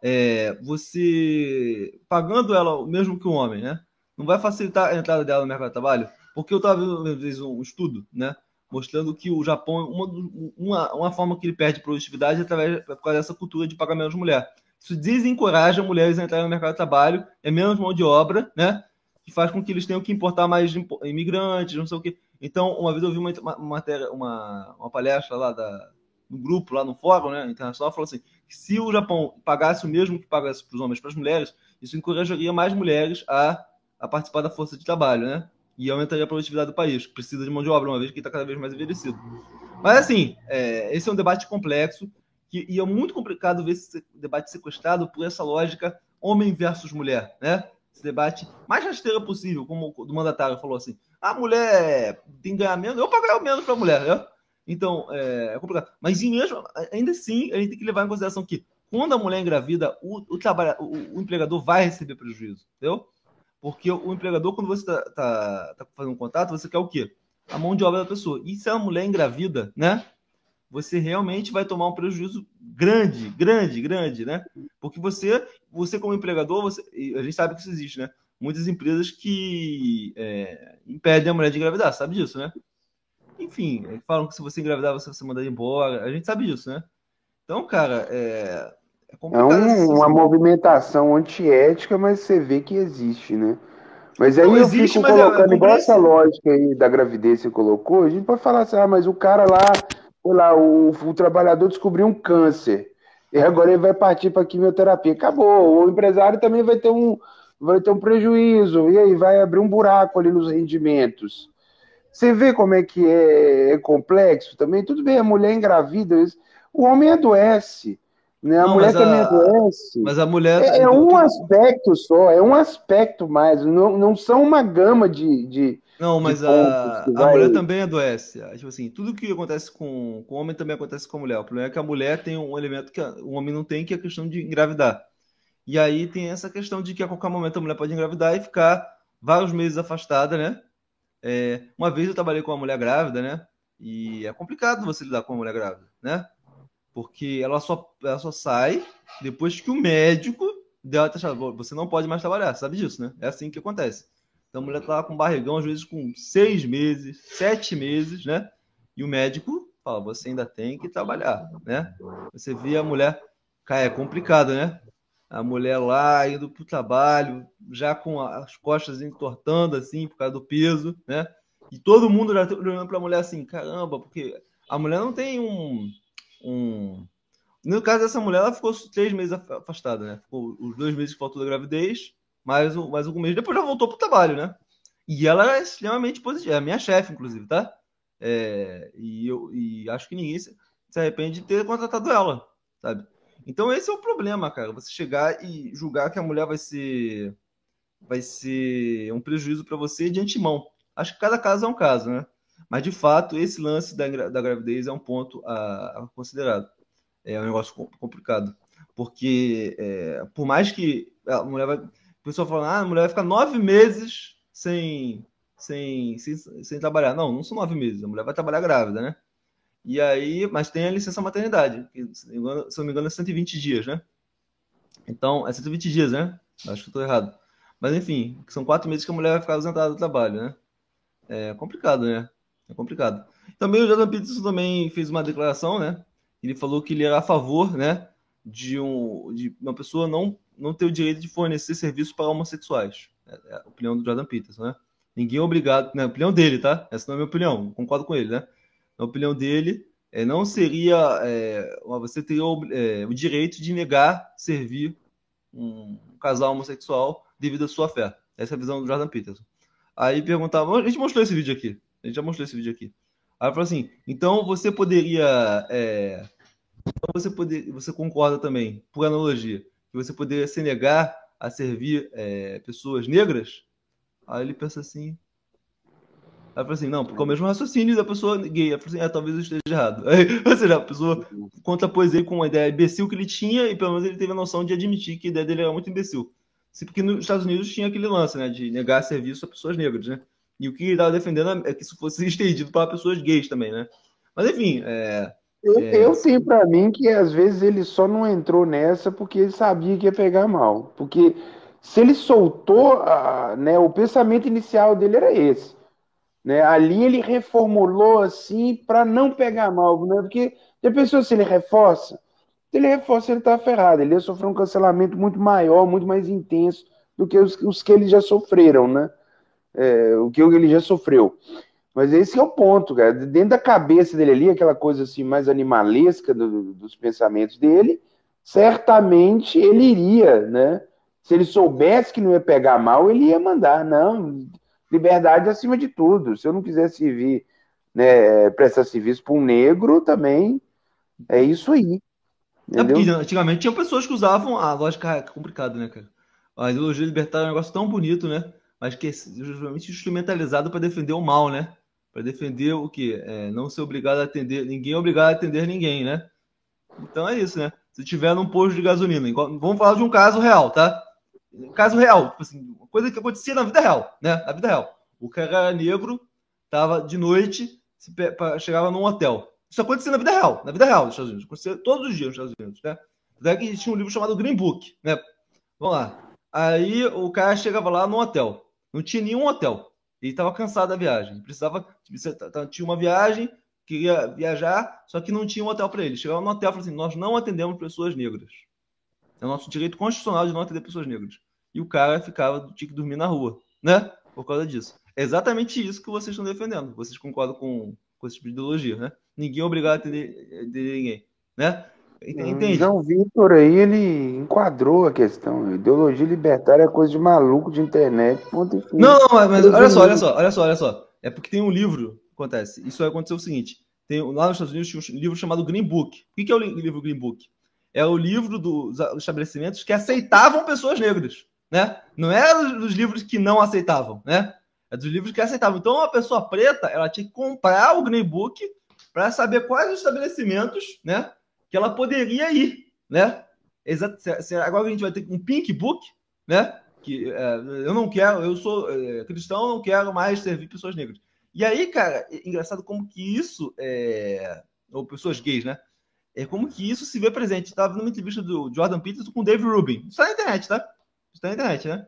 É, você pagando ela mesmo que o homem, né? Não vai facilitar a entrada dela no mercado de trabalho? Porque eu estava vendo uma vez um estudo, né? Mostrando que o Japão, uma, uma, uma forma que ele perde produtividade é através por causa dessa cultura de pagar menos mulher. Isso desencoraja mulheres a entrarem no mercado de trabalho, é menos mão de obra, né? Que faz com que eles tenham que importar mais imigrantes, não sei o quê. Então, uma vez eu vi uma, uma, matéria, uma, uma palestra lá da, no grupo, lá no fórum né, internacional, falou assim: se o Japão pagasse o mesmo que pagasse para os homens para as mulheres, isso encorajaria mais mulheres a, a participar da força de trabalho, né? E aumentaria a produtividade do país, que precisa de mão de obra, uma vez que está cada vez mais envelhecido. Mas, assim, é, esse é um debate complexo que, e é muito complicado ver esse debate sequestrado por essa lógica homem versus mulher, né? Esse debate mais rasteiro possível, como o mandatário falou assim a mulher tem que ganhar menos, eu pagar menos para a mulher, né? Então, é, é, complicado. Mas mesmo, ainda assim, a gente tem que levar em consideração que quando a mulher engravida, o, o, trabalha, o, o empregador vai receber prejuízo, entendeu? Porque o, empregador, quando você está tá, tá fazendo um contrato, você quer o quê? A mão de obra da pessoa. E se a mulher engravida, né? Você realmente vai tomar um prejuízo grande, grande, grande, né? Porque você, você como empregador, você, a gente sabe que isso existe, né? muitas empresas que é, impedem a mulher de engravidar, sabe disso, né? Enfim, é, falam que se você engravidar, você vai ser mandado embora. A gente sabe disso, né? Então, cara, é. É, é um, uma movimentação antiética, mas você vê que existe, né? Mas aí Não, eu existe, fico é colocando, é, igual essa lógica aí da gravidez que você colocou, a gente pode falar assim, ah, mas o cara lá, sei lá, o, o trabalhador descobriu um câncer, e agora ele vai partir para quimioterapia. Acabou. O empresário também vai ter um, vai ter um prejuízo, e aí vai abrir um buraco ali nos rendimentos. Você vê como é que é, é complexo também? Tudo bem, a mulher engravida, o homem adoece. Né? A não, mulher também a... adoece. Mas a mulher. É, é um aspecto só, é um aspecto mais. Não, não são uma gama de. de não, mas a, a mulher também adoece. Tipo assim, tudo que acontece com, com o homem também acontece com a mulher. O problema é que a mulher tem um elemento que o homem não tem, que é a questão de engravidar. E aí tem essa questão de que a qualquer momento a mulher pode engravidar e ficar vários meses afastada, né? É, uma vez eu trabalhei com uma mulher grávida, né? E é complicado você lidar com uma mulher grávida, né? Porque ela só, ela só sai depois que o médico dela tá achando, você não pode mais trabalhar, sabe disso, né? É assim que acontece. Então a mulher tá lá com barrigão, às vezes com seis meses, sete meses, né? E o médico fala, você ainda tem que trabalhar, né? Você vê a mulher, cara, é complicado, né? A mulher lá indo pro trabalho, já com as costas entortando assim por causa do peso, né? E todo mundo já tá olhando para a mulher assim, caramba, porque a mulher não tem um, um... No caso dessa mulher, ela ficou três meses afastada, né? Ficou os dois meses que faltou da gravidez, mais, mais algum mês, depois já voltou pro trabalho, né? E ela é extremamente positiva, é a minha chefe, inclusive, tá? É, e, eu, e acho que ninguém se, se arrepende de ter contratado ela, sabe? Então esse é o problema, cara. Você chegar e julgar que a mulher vai ser vai ser um prejuízo para você de antemão. Acho que cada caso é um caso, né? Mas de fato, esse lance da, da gravidez é um ponto a, a considerado. É um negócio complicado. Porque é, por mais que a mulher vai. O pessoal fala, ah, a mulher vai ficar nove meses sem, sem, sem, sem trabalhar. Não, não são nove meses. A mulher vai trabalhar grávida, né? E aí, mas tem a licença maternidade, que, se não me engano, é 120 dias, né? Então, é 120 dias, né? Acho que estou errado. Mas enfim, são quatro meses que a mulher vai ficar ausentada do trabalho, né? É complicado, né? É complicado. Também o Jordan Peterson também fez uma declaração, né? Ele falou que ele era a favor, né? De, um, de uma pessoa não, não ter o direito de fornecer serviço para homossexuais. É, é a opinião do Jordan Peterson, né? Ninguém é obrigado, né? A opinião dele, tá? Essa não é a minha opinião, concordo com ele, né? Na opinião dele, é, não seria. É, você teria o, é, o, direito de negar servir um casal homossexual devido à sua fé. Essa é a visão do Jordan Peterson. Aí perguntava, a gente mostrou esse vídeo aqui. A gente já mostrou esse vídeo aqui. Aí falou assim: então você poderia. É, então você, poder, você concorda também, por analogia, que você poderia se negar a servir é, pessoas negras? Aí ele pensa assim. Aí fala assim, não, porque é o mesmo raciocínio da pessoa gay. Aí fala assim, é, talvez eu esteja errado. Aí, ou seja, a pessoa contrapôs ele com uma ideia imbecil que ele tinha e pelo menos ele teve a noção de admitir que a ideia dele era muito imbecil. Porque nos Estados Unidos tinha aquele lance, né, de negar serviço a pessoas negras, né? E o que ele estava defendendo é que isso fosse estendido para pessoas gays também, né? Mas enfim, é, eu, é... eu tenho para mim que às vezes ele só não entrou nessa porque ele sabia que ia pegar mal. Porque se ele soltou, a, né, o pensamento inicial dele era esse. Né? Ali ele reformulou assim para não pegar mal, né? Porque a pessoa se ele reforça, se ele reforça ele está ferrado, ele ia sofrer um cancelamento muito maior, muito mais intenso do que os, os que eles já sofreram, né? É, o que ele já sofreu. Mas esse é o ponto, cara. Dentro da cabeça dele ali, aquela coisa assim mais animalesca do, dos pensamentos dele, certamente ele iria, né? Se ele soubesse que não ia pegar mal, ele ia mandar. Não, liberdade acima de tudo. Se eu não quiser servir, né, prestar serviço para um negro, também é isso aí. É porque antigamente tinha pessoas que usavam a lógica é complicada, né, cara? A ideologia libertária é um negócio tão bonito, né? Mas que é justamente instrumentalizado para defender o mal, né? Para defender o que? É, não ser obrigado a atender. Ninguém é obrigado a atender ninguém, né? Então é isso, né? Se tiver num posto de gasolina, vamos falar de um caso real, tá? caso real, tipo assim, coisa que acontecia na vida real, né? Na vida real. O cara negro tava de noite, chegava num hotel. Isso acontecia na vida real, na vida real dos Estados Unidos. Acontecia todos os dias nos Estados Unidos, né? Até que tinha um livro chamado Green Book, né? Vamos lá. Aí o cara chegava lá no hotel. Não tinha nenhum hotel. Ele estava cansado da viagem. Precisava. Tinha uma viagem, queria viajar, só que não tinha um hotel para ele. Chegava no hotel e falou assim: Nós não atendemos pessoas negras. É o nosso direito constitucional de não atender pessoas negras. E o cara ficava, tinha que dormir na rua, né? Por causa disso. É exatamente isso que vocês estão defendendo. Vocês concordam com, com esse tipo de ideologia, né? Ninguém é obrigado a atender, atender ninguém, né? Entende? João Vitor aí, ele enquadrou a questão. Ideologia libertária é coisa de maluco de internet. Ponto não, não, mas, olha só, olha só, olha só, olha só. É porque tem um livro, acontece. Isso vai acontecer o seguinte: tem, lá nos Estados Unidos tinha um livro chamado Green Book. O que é o livro Green Book? é o livro dos estabelecimentos que aceitavam pessoas negras, né? Não era dos livros que não aceitavam, né? É dos livros que aceitavam. Então, uma pessoa preta, ela tinha que comprar o Green Book para saber quais os estabelecimentos, né, que ela poderia ir, né? Exato. Agora a gente vai ter um Pink Book, né? Que é, eu não quero, eu sou é, cristão, não quero mais servir pessoas negras. E aí, cara, é engraçado como que isso é, ou pessoas gays, né? é como que isso se vê presente. Estava numa entrevista do Jordan Peterson com o Dave Rubin. Isso está na internet, tá? Isso está na internet, né?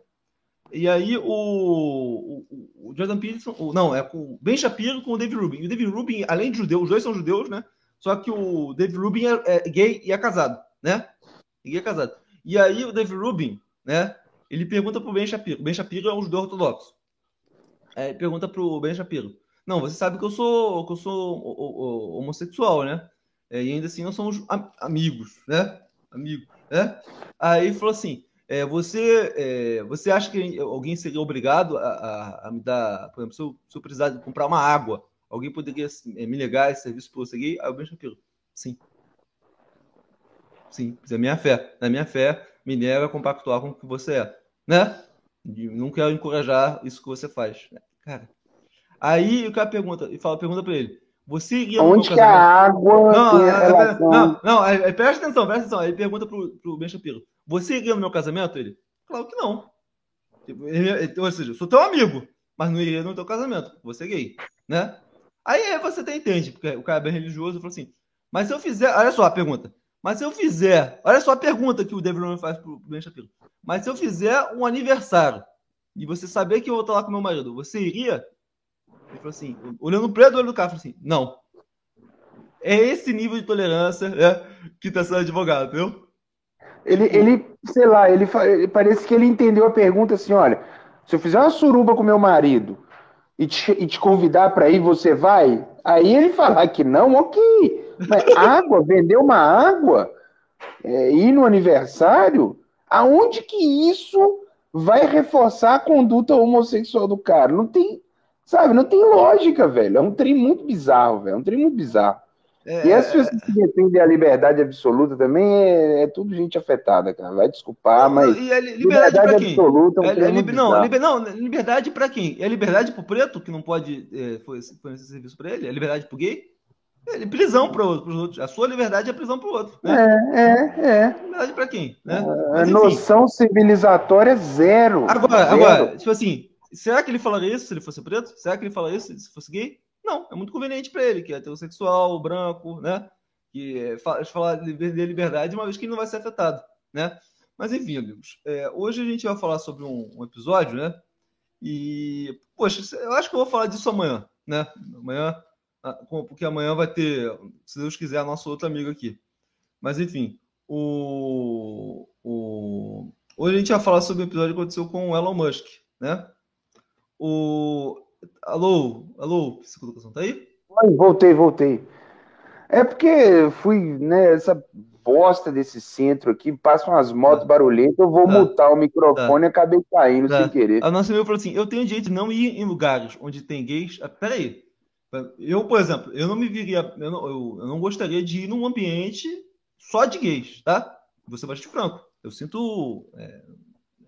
E aí o, o, o Jordan Peterson, o, não, é com o Ben Shapiro com o Dave Rubin. E o Dave Rubin, além de judeu, os dois são judeus, né? Só que o Dave Rubin é, é gay e é casado, né? E é casado. E aí o Dave Rubin, né? Ele pergunta pro Ben Shapiro. Ben Shapiro é um judeu ortodoxo. É, pergunta pro Ben Shapiro. Não, você sabe que eu sou que eu sou homossexual, né? É, e ainda assim nós somos amigos, né? Amigos, né? Aí falou assim: é, você, é, você acha que alguém seria obrigado a, a, a me dar, por exemplo, se eu, se eu, precisar comprar uma água, alguém poderia é, me negar esse serviço por eu seguir? Aí o Ben Shapiro, sim. Sim, é minha fé. Na minha fé, me nega a compactuar com o que você é, né? Não quero encorajar isso que você faz. Cara, aí o cara pergunta, e fala, pergunta para ele, você iria Onde que a água não, relação... não, não, aí, presta atenção, presta atenção. Aí pergunta pro, pro Ben Shapiro. Você iria no meu casamento? Ele, claro que não. Tipo, ou seja, sou teu amigo, mas não iria no teu casamento. Você é gay, né? Aí você até entende, porque o cara é bem religioso falou assim, mas se eu fizer, olha só a pergunta. Mas se eu fizer, olha só a pergunta que o David Roman faz pro Ben Shapiro. Mas se eu fizer um aniversário e você saber que eu vou estar lá com meu marido, você iria? Ele falou assim, olhando preto do olho do cara, falou assim: não. É esse nível de tolerância né, que está sendo advogado, viu? Ele, ele, sei lá, ele, parece que ele entendeu a pergunta assim: olha, se eu fizer uma suruba com meu marido e te, e te convidar para ir, você vai? Aí ele falar que não, ok. Mas água, vender uma água, é, ir no aniversário, aonde que isso vai reforçar a conduta homossexual do cara? Não tem, Sabe, não tem lógica, velho. É um trem muito bizarro, velho. É um trem muito bizarro. É, e as pessoas que defendem da liberdade absoluta também é, é, tudo gente afetada, cara. Vai desculpar, mas. E a liberdade, liberdade absoluta é um é, liber, não, liber, não, liberdade para quem? É liberdade pro preto, que não pode é, fornecer serviço para ele? É liberdade pro gay? É prisão para os outros. A sua liberdade é prisão para o outro. Né? É, é, é. Liberdade para quem? Né? Mas, noção civilizatória zero. Agora, zero. agora, tipo assim, Será que ele falaria isso se ele fosse preto? Será que ele falaria isso se fosse gay? Não, é muito conveniente para ele, que é heterossexual, branco, né? Que é, falar de liberdade uma vez que ele não vai ser afetado, né? Mas enfim, amigos, é, hoje a gente vai falar sobre um, um, episódio, né? E, poxa, eu acho que eu vou falar disso amanhã, né? Amanhã, ah, porque amanhã vai ter, se Deus quiser, nosso outro amigo aqui. Mas enfim, o, o, hoje a gente vai falar sobre o episódio que aconteceu com o Elon Musk, né? O. Alô, alô, psicoeducação, tá aí? Voltei, voltei. É porque fui, né, essa bosta desse centro aqui, passam umas motos tá. barulhentas, eu vou tá. mutar o microfone tá. e acabei caindo tá. sem querer. A nossa amiga falou assim: eu tenho direito de não ir em lugares onde tem gays. Ah, peraí. Eu, por exemplo, eu não me viria, eu não, eu, eu não gostaria de ir num ambiente só de gays, tá? Vou ser bastante franco. Eu sinto. É,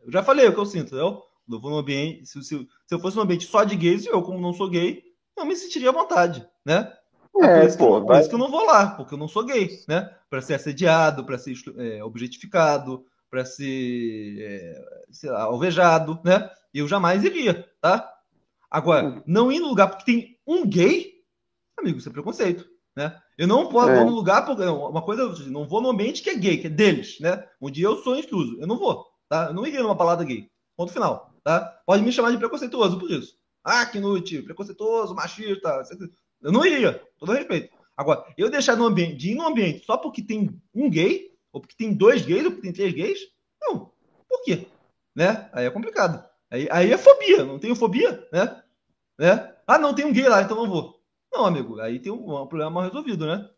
eu já falei o que eu sinto, entendeu? Eu vou num ambiente. Se, se, se eu fosse num ambiente só de gays, eu, como não sou gay, não me sentiria à vontade, né? É, é por, isso, pô, que, por isso que eu não vou lá, porque eu não sou gay, né? Para ser assediado, para ser é, objetificado, para ser, é, lá, alvejado, né? Eu jamais iria, tá? Agora, hum. não ir no lugar porque tem um gay, amigo, isso é preconceito, né? Eu não posso é. no lugar porque uma coisa, não vou no ambiente que é gay, que é deles, né? Onde eu sou incluso, eu não vou, tá? Eu não iria numa balada gay. Ponto final. Tá? Pode me chamar de preconceituoso por isso. Ah, que inútil, preconceituoso, machista. Eu não iria, todo respeito. Agora, eu deixar no ambiente, de ir no ambiente só porque tem um gay, ou porque tem dois gays, ou porque tem três gays, não. Por quê? Né? Aí é complicado. Aí, aí é fobia, não tenho fobia, né? né? Ah, não, tem um gay lá, então não vou. Não, amigo, aí tem um, um problema mal resolvido, né?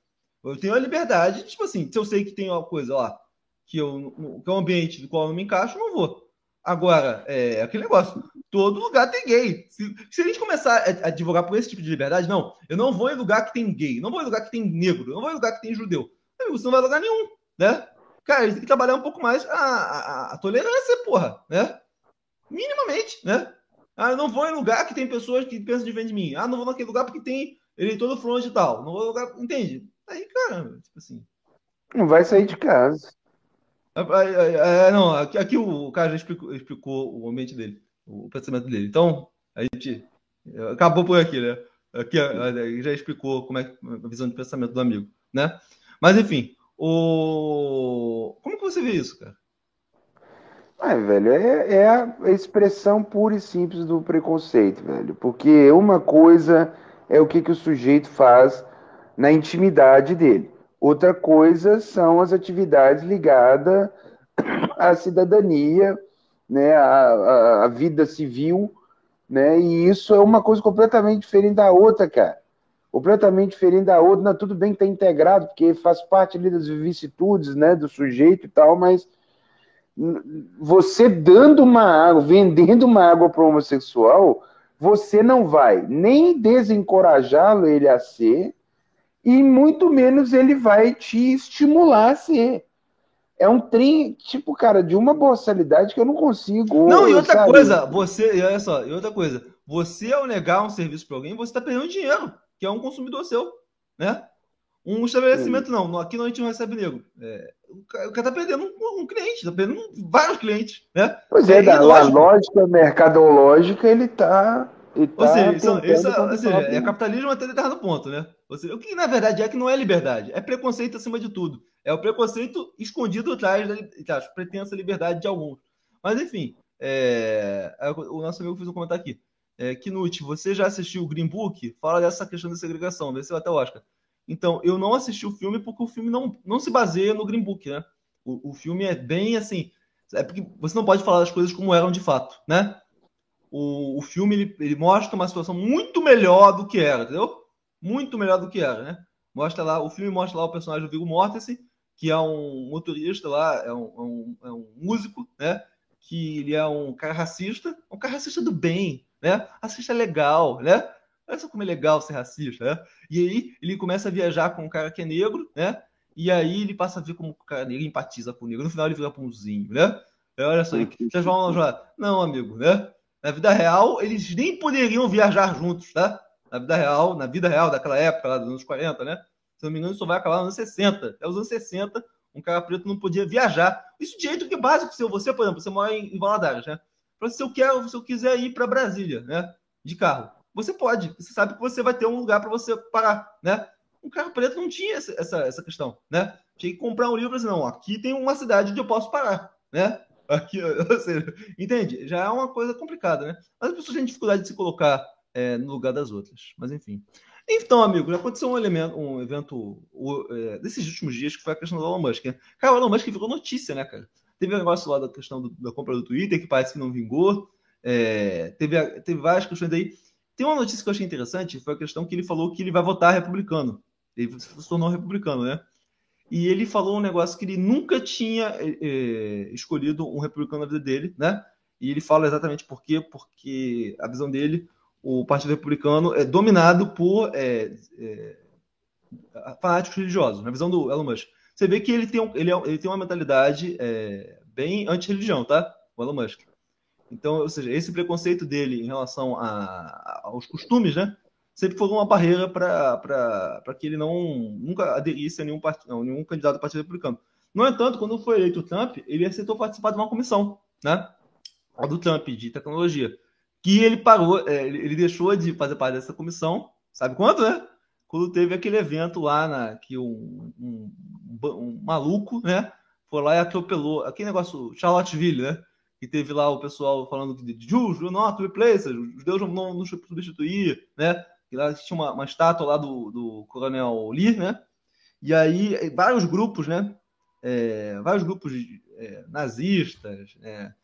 Eu tenho a liberdade, tipo assim, se eu sei que tem uma coisa lá, que, eu, que é um ambiente do qual eu não me encaixo, não vou. Agora, é aquele negócio. Todo lugar tem gay. Se, se a gente começar a, a, divulgar por esse tipo de liberdade, não. Eu não vou em lugar que tem gay. Não vou em lugar que tem negro. Não vou em lugar que tem judeu. Você não vai em lugar nenhum, né? Cara, a tem que trabalhar um pouco mais a, a, a tolerância, porra, né? Minimamente, né? Ah, eu não vou em lugar que tem pessoas que pensam diferente de mim. Ah, não vou naquele lugar porque tem eleitor do front e tal. Não vou lugar. Entende? Aí, cara, tipo assim. Não vai sair de casa. É, é, não, aqui, aqui, o cara já explicou, explicou, o ambiente dele, o pensamento dele. Então, a gente acabou por aqui, né? Aqui já explicou como é a visão de pensamento do amigo, né? Mas enfim, o... como que você vê isso, cara? É, velho, é, é a expressão pura e simples do preconceito, velho. Porque uma coisa é o que, que o sujeito faz na intimidade dele. Outra coisa são as atividades ligadas à cidadania, né, à, à vida civil, né, e isso é uma coisa completamente diferente da outra, cara. Completamente diferente da outra. Não, tudo bem que está integrado, porque faz parte ali das vicissitudes né, do sujeito e tal, mas você dando uma água, vendendo uma água para homossexual, você não vai nem desencorajá-lo ele a ser, e muito menos ele vai te estimular a ser. É um trem, tipo, cara, de uma boçalidade que eu não consigo. Não, e outra sabe? coisa, você, olha só, e outra coisa, você ao negar um serviço para alguém, você está perdendo dinheiro, que é um consumidor seu, né? Um estabelecimento, não. Aqui não a gente não recebe negro. É, o cara tá perdendo um, um, cliente, tá perdendo vários clientes, né? Pois é, é da lógica mercadológica, ele tá. Ele tá ou seja, isso, isso, ou seja é capitalismo até determinado ponto, né? Ou seja, o que na verdade é que não é liberdade, é preconceito acima de tudo. É o preconceito escondido atrás da, pretensa liberdade de alguns. Mas enfim, é, é o nosso amigo fez um comentário aqui. É, Knut, você já assistiu o Green Book? Fala dessa questão da segregação, se até o Oscar. Então, eu não assisti o filme porque o filme não, não se baseia no Green Book, né? O, o filme é bem assim. É porque você não pode falar das coisas como eram de fato, né? O, o filme ele, ele mostra uma situação muito melhor do que era, entendeu? Muito melhor do que era, né? Mostra lá, o filme mostra lá o personagem do Viggo Mortensen, que é um motorista lá, é um, é um, é um músico, né? Que ele é um cara racista, um cara racista do bem, né? Racista legal, né? Olha só como é legal ser racista, né? E aí ele começa a viajar com um cara que é negro, né? E aí ele passa a ver como o cara negro empatiza com o negro. No final ele vira pãozinho, né? Olha só, vocês vão falar, não, amigo, né? Na vida real, eles nem poderiam viajar juntos, tá? Na vida real, na vida real daquela época, lá dos anos 40, né? Se não me engano, isso vai acabar nos anos 60. Até os anos 60, um cara preto não podia viajar. Isso de jeito que é básico, se você, por exemplo, você mora em Valadares, né? Se eu quero, se eu quiser ir para Brasília, né? De carro você pode. Você sabe que você vai ter um lugar para você parar, né? Um carro preto não tinha essa, essa, essa questão, né? Tinha que comprar um livro assim, não, aqui tem uma cidade onde eu posso parar, né? Aqui, ou seja, entende? Já é uma coisa complicada, né? Mas as pessoas têm dificuldade de se colocar é, no lugar das outras. Mas enfim. Então, amigo, aconteceu um, elemento, um evento o, é, desses últimos dias que foi a questão do Elon Musk. Né? Cara, o Elon Musk virou notícia, né, cara? Teve um negócio lá da questão do, da compra do Twitter que parece que não vingou. É, teve, teve várias questões aí. Tem uma notícia que eu achei interessante, foi a questão que ele falou que ele vai votar republicano. Ele se tornou republicano, né? E ele falou um negócio que ele nunca tinha é, escolhido um republicano na vida dele, né? E ele fala exatamente por quê, porque a visão dele, o Partido Republicano é dominado por é, é, fanáticos religiosos, na visão do Elon Musk. Você vê que ele tem, um, ele, é, ele tem uma mentalidade bem anti-religião, tá? O Elon Musk. Então, ou seja, esse preconceito dele em relação a, aos costumes, né? Sempre foi uma barreira para que ele não nunca aderisse a nenhum, part, não, nenhum candidato do Partido Republicano. No entanto, quando foi eleito o Trump, ele aceitou participar de uma comissão, né? A do Trump, de tecnologia. Que ele parou, é, ele deixou de fazer parte dessa comissão, sabe quando, né? Quando teve aquele evento lá na, que um, um, um maluco, né? Foi lá e atropelou aquele negócio, Charlottesville, né? que teve lá o pessoal falando de Jews not replace, os judeus não nos substituir, né? E lá tinha uma, uma estátua lá do, do coronel Lee, né? E aí vários grupos, né? É, vários grupos é, nazistas, né?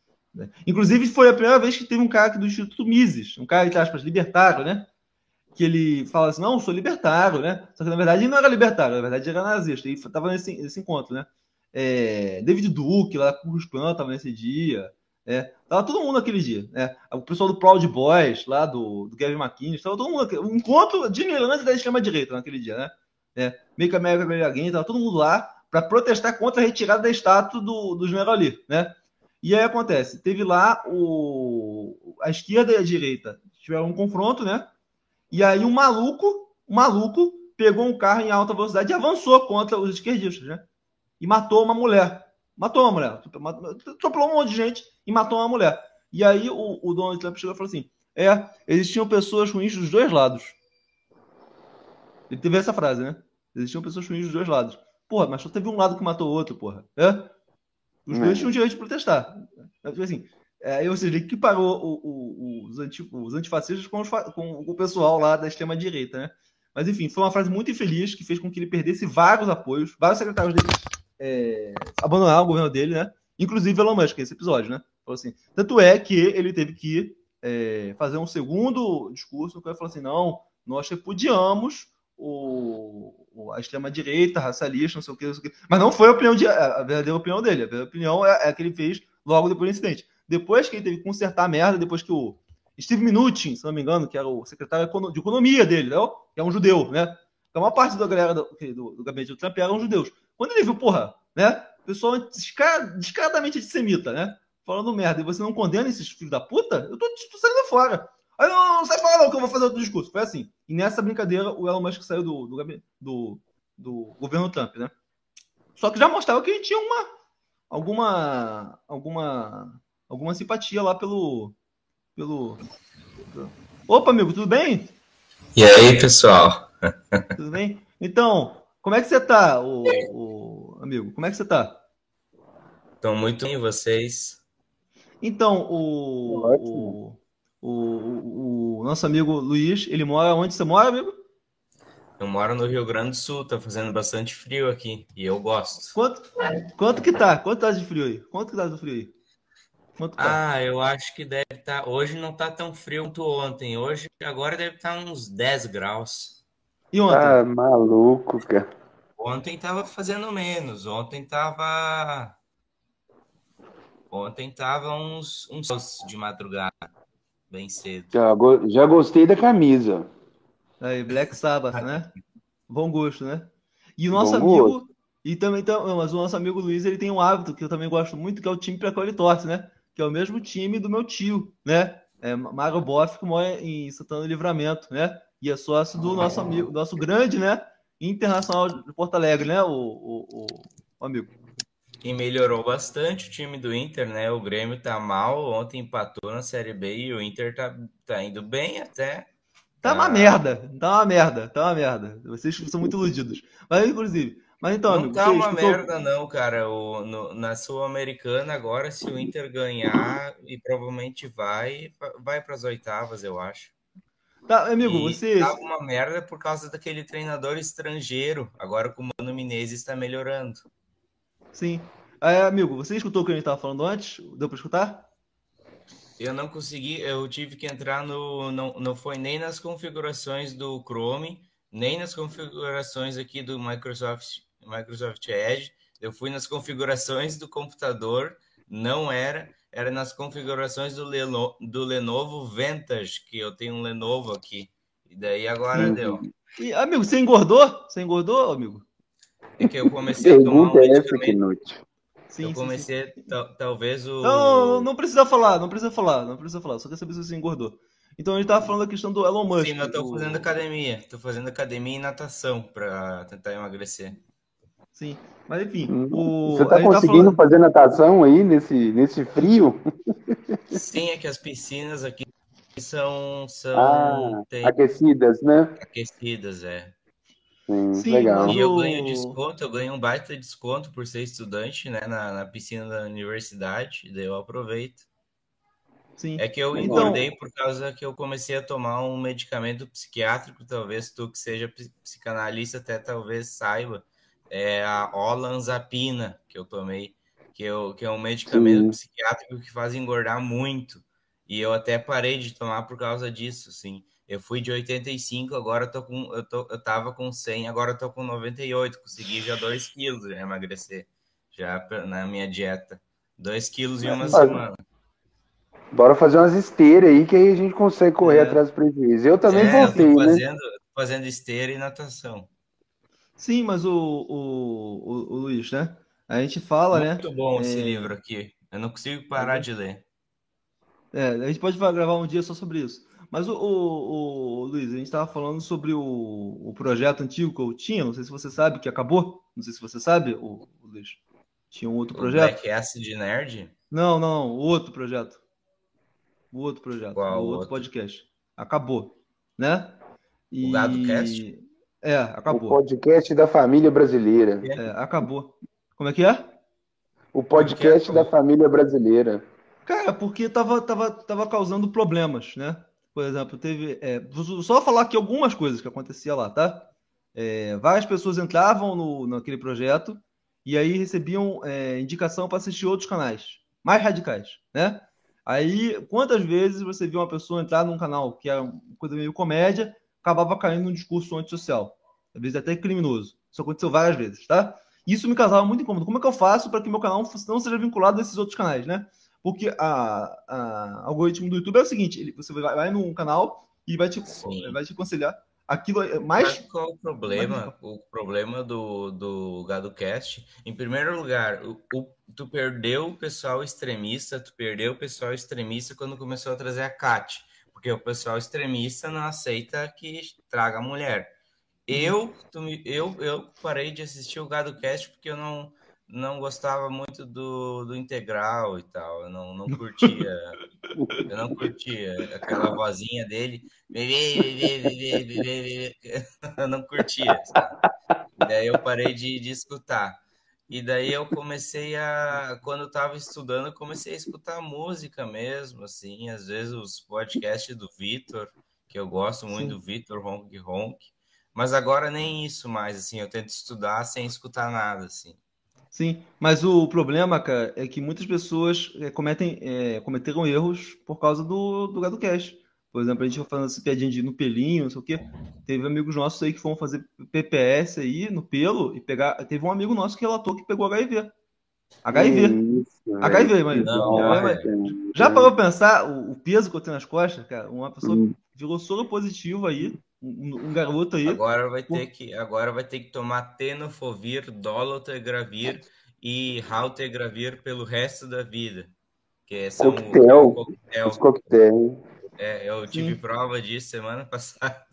Inclusive foi a primeira vez que teve um cara aqui do Instituto Mises, um cara, entre aspas, libertário, né? Que ele fala assim, não, sou libertário, né? Só que na verdade ele não era libertário, na verdade era nazista, e estava nesse, nesse encontro, né? É, David Duke, lá com Klan, estava nesse dia, é, tava todo mundo aquele dia, né? O pessoal do Proud Boys, lá do, do Gavin McKinney, estava todo mundo. Um encontro de militância da extrema-direita naquele dia, né? É, Make America Great Again, tava todo mundo lá para protestar contra a retirada da estátua do, do general Lee, né? E aí acontece, teve lá o, a esquerda e a direita tiveram um confronto, né? E aí um maluco, um maluco pegou um carro em alta velocidade e avançou contra os esquerdistas, né? E matou uma mulher. Matou uma mulher. Atropelou um monte de gente e matou uma mulher. E aí o, o Donald Trump chegou e falou assim: é, existiam pessoas ruins dos dois lados. Ele teve essa frase, né? Existiam pessoas ruins dos dois lados. Porra, mas só teve um lado que matou o outro, porra. É? Os dois tinham direito de protestar. Tipo assim, é, ou seja, ele que parou o, o, os, anti, os antifascistas com, os, com, o pessoal lá da extrema-direita, né? Mas enfim, foi uma frase muito infeliz que fez com que ele perdesse vários apoios, vários secretários dele é, abandonaram o governo dele, né? Inclusive Elon Musk, esse episódio, né? Falou assim, tanto é que ele teve que é, fazer um segundo discurso, que ele falou assim, não, nós repudiamos o, o a extrema-direita, racialista, não sei o que, não sei o. Mas não foi a, opinião de, a verdadeira opinião dele. A verdadeira opinião é, é a que ele fez logo depois do incidente. Depois que ele teve que consertar a merda, depois que o Steve Mnuchin, se não me engano, que era o secretário de economia dele, né? que é um judeu, né? Então, uma parte da galera do, do, do gabinete do Trump eram judeus. Quando ele viu, porra, né? Pessoal descaradamente antissemita, né? Falando merda, e você não condena esses filhos da puta? Eu tô, tô saindo fora. Aí não, não sai fora, não, que eu vou fazer outro discurso. Foi assim. E nessa brincadeira, o Elon Musk saiu do, do, do, do governo Trump, né? Só que já mostrava que ele tinha uma alguma alguma alguma simpatia lá pelo pelo Opa, amigo, tudo bem? E aí, pessoal? Tudo bem? Então, como é que você tá, o, o amigo? Como é que você tá? Estou muito bem, vocês? Então, o, o, o, o, nosso amigo Luiz, ele mora onde você mora, amigo? Eu moro no Rio Grande do Sul, tá fazendo bastante frio aqui e eu gosto. Quanto, quanto que tá? Quanto tá de frio aí? Quanto que tá de frio aí? Quanto tá? Ah, eu acho que deve estar. Tá... Hoje não tá tão frio quanto ontem. Hoje, agora deve estar tá uns 10 graus. E ontem? Ah, maluco, cara. Ontem tava fazendo menos. Ontem tava. Ontem tava uns, uns de madrugada, bem cedo. Já, já gostei da camisa. Aí, Black Sabbath, né? Bom gosto, né? E o nosso Bom amigo. Gosto. E também, mas o nosso amigo Luiz, ele tem um hábito que eu também gosto muito, que é o time para qual ele torce, né? Que é o mesmo time do meu tio, né? É Mário Boff, que mora em Santana Livramento, né? E é sócio do nosso amigo, nosso grande, né? Internacional de Porto Alegre, né? O, o, o, amigo. E melhorou bastante o time do Inter, né? O Grêmio tá mal, ontem empatou na Série B e o Inter tá, tá indo bem até. Tá uma merda, tá uma merda, tá uma merda. Vocês são muito iludidos. Mas, inclusive, mas então, não amigo, tá uma escutou... merda, não, cara. O, no, na Sul-Americana, agora, se o Inter ganhar, e provavelmente vai, vai para as oitavas, eu acho. Tá, amigo, e você. Tava uma merda por causa daquele treinador estrangeiro. Agora com o Mano Menezes está melhorando. Sim. É, amigo, você escutou o que a gente estava falando antes? Deu para escutar? Eu não consegui, eu tive que entrar no. Não, não foi nem nas configurações do Chrome, nem nas configurações aqui do Microsoft, Microsoft Edge. Eu fui nas configurações do computador, não era, era nas configurações do, Leno, do Lenovo Vantage, que eu tenho um Lenovo aqui. E daí agora deu. E, amigo, você engordou? Você engordou, amigo? É que eu comecei a tomar um medicamento. Sim, eu comecei, sim, sim. talvez o. Não, não precisa falar, não precisa falar, não precisa falar. Só quer saber se você engordou. Então a gente tava falando da questão do Elon Musk. Sim, eu tô fazendo academia. Tô fazendo academia e natação para tentar emagrecer. Sim, mas enfim. Hum, o... Você tá conseguindo tá falando... fazer natação aí nesse, nesse frio? Sim, é que as piscinas aqui são, são ah, tem... aquecidas, né? Aquecidas, é. Sim, Sim, legal. E eu ganho desconto, eu ganho um baita desconto por ser estudante, né, na, na piscina da universidade, daí eu aproveito. Sim. É que eu então engordei por causa que eu comecei a tomar um medicamento psiquiátrico, talvez tu que seja psicanalista até talvez saiba, é a olanzapina que eu tomei, que, eu, que é um medicamento Sim. psiquiátrico que faz engordar muito. E eu até parei de tomar por causa disso, assim. Eu fui de 85, agora eu tô com eu, tô, eu tava com 100, agora eu tô com 98, consegui já 2 quilos de emagrecer já na minha dieta. 2 quilos em uma semana. Bora fazer umas esteiras aí que aí a gente consegue correr é. atrás do prejuízo. Eu também é, voltei, eu né? fazendo, fazendo esteira e natação. Sim, mas o, o, o, o Luiz, né? A gente fala, Muito né? Muito bom esse é... livro aqui. Eu não consigo parar de ler. É, a gente pode gravar um dia só sobre isso. Mas o, o, o Luiz, a gente estava falando sobre o, o projeto antigo que eu tinha, não sei se você sabe, que acabou. Não sei se você sabe, o, o Luiz. Tinha um outro o projeto. Black Acid Nerd? Não, não, o outro projeto. O outro projeto. Qual o outro, outro podcast. Acabou, né? E... O Gado Cast? É, acabou. O podcast da família brasileira. É, acabou. Como é que é? O podcast da família brasileira. Cara, porque tava, tava, tava causando problemas, né? Por exemplo, teve. É, só falar aqui algumas coisas que acontecia lá, tá? É, várias pessoas entravam no, naquele projeto e aí recebiam é, indicação para assistir outros canais mais radicais, né? Aí, quantas vezes você viu uma pessoa entrar num canal que é uma coisa meio comédia, acabava caindo num discurso antissocial, às vezes até criminoso. Isso aconteceu várias vezes, tá? Isso me causava muito incômodo. Como é que eu faço para que meu canal não seja vinculado a esses outros canais, né? Porque a, a algoritmo do YouTube é o seguinte: ele, você vai, vai num canal e vai te, vai te aconselhar aquilo é mais. Mas qual o problema? O problema do, do GadoCast, em primeiro lugar, o, o, tu perdeu o pessoal extremista, tu perdeu o pessoal extremista quando começou a trazer a Cat, porque o pessoal extremista não aceita que traga mulher. Eu, eu, eu parei de assistir o GadoCast porque eu não não gostava muito do, do integral e tal. Eu não, não curtia. eu não curtia aquela vozinha dele. Eu não curtia. Sabe? E daí eu parei de, de escutar. E daí eu comecei a. Quando eu estava estudando, eu comecei a escutar música mesmo, assim, às vezes os podcasts do Vitor, que eu gosto muito Sim. do Vitor Ronk Ronk. Mas agora nem isso mais, assim, eu tento estudar sem escutar nada, assim. Sim, mas o problema, cara, é que muitas pessoas é, cometem, é, cometeram erros por causa do, do Gado Cash. Por exemplo, a gente foi falando essa piadinha de no pelinho, não sei o quê. Teve amigos nossos aí que foram fazer PPS aí no pelo e pegar. Teve um amigo nosso que relatou que pegou HIV. HIV. Isso, HIV, mas. Não, mas, já parou pra pensar o, o, peso que eu tenho nas costas, cara? Uma pessoa hum. virou soro positivo aí um, um, garoto aí. Agora vai ter que, agora vai ter que tomar tenofovir, dolutegravir e raltegravir pelo resto da vida. Que são coquetel. coquetel. Os coquetel. É, eu tive Sim. prova disso semana passada.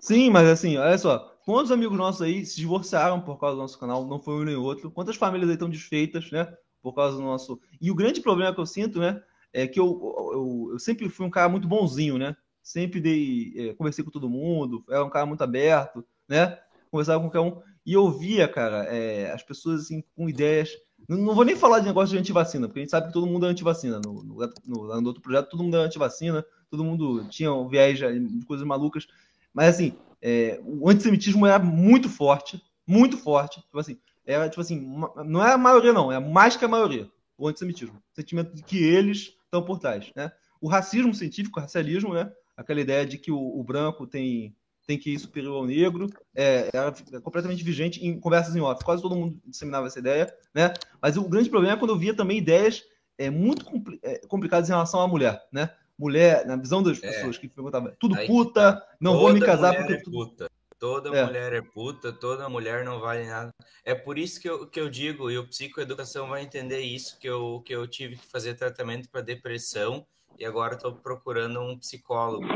Sim, mas assim, olha só. Quantos amigos nossos aí se divorciaram por causa do nosso canal? Não foi um nem outro. Quantas famílias aí estão desfeitas, né? Por causa do nosso. E o grande problema que eu sinto, né? É que eu, eu, eu sempre fui um cara muito bonzinho, né? sempre dei, é, conversei com todo mundo, era um cara muito aberto, né? Conversava com qualquer um. E eu via, cara, é, as pessoas assim, com ideias. Não, vou nem falar de negócio de antivacina, porque a gente sabe que todo mundo é antivacina. No, no, no, no outro projeto, todo mundo é antivacina, todo mundo tinha um viés de coisas malucas. Mas assim, é, o antissemitismo era muito forte, muito forte. Tipo assim, era tipo assim, não é a maioria, não, é mais que a maioria, o antissemitismo. O sentimento de que eles estão por trás, né? O racismo científico, o racialismo, né? aquela ideia de que o, o branco tem, tem que ir superior ao negro, é, era completamente vigente em conversas em off. Quase todo mundo disseminava essa ideia, né? Mas o grande problema é quando eu via também ideias é, muito compli é, complicadas em relação à mulher, né? Mulher, na visão das é. pessoas que perguntavam, tudo Aí, puta, não vou me casar porque. É puta. Toda é. mulher é puta, toda mulher não vale nada. É por isso que eu, que eu digo, e o psicoeducação vai entender isso, que eu, que eu tive que fazer tratamento para depressão e agora estou procurando um psicólogo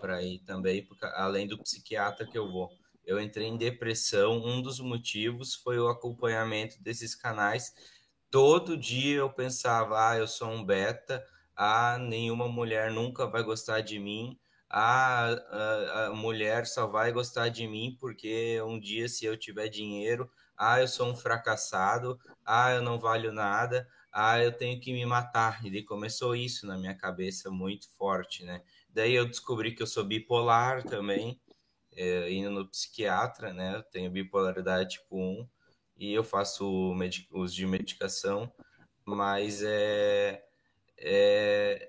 para ir também, porque, além do psiquiatra que eu vou. Eu entrei em depressão, um dos motivos foi o acompanhamento desses canais. Todo dia eu pensava, ah, eu sou um beta, ah, nenhuma mulher nunca vai gostar de mim, ah, a, a mulher só vai gostar de mim porque um dia, se eu tiver dinheiro, ah, eu sou um fracassado, ah, eu não valho nada, ah, eu tenho que me matar. E começou isso na minha cabeça muito forte, né? Daí eu descobri que eu sou bipolar também, é, indo no psiquiatra, né? Eu tenho bipolaridade tipo 1 e eu faço uso de medicação, mas é, é,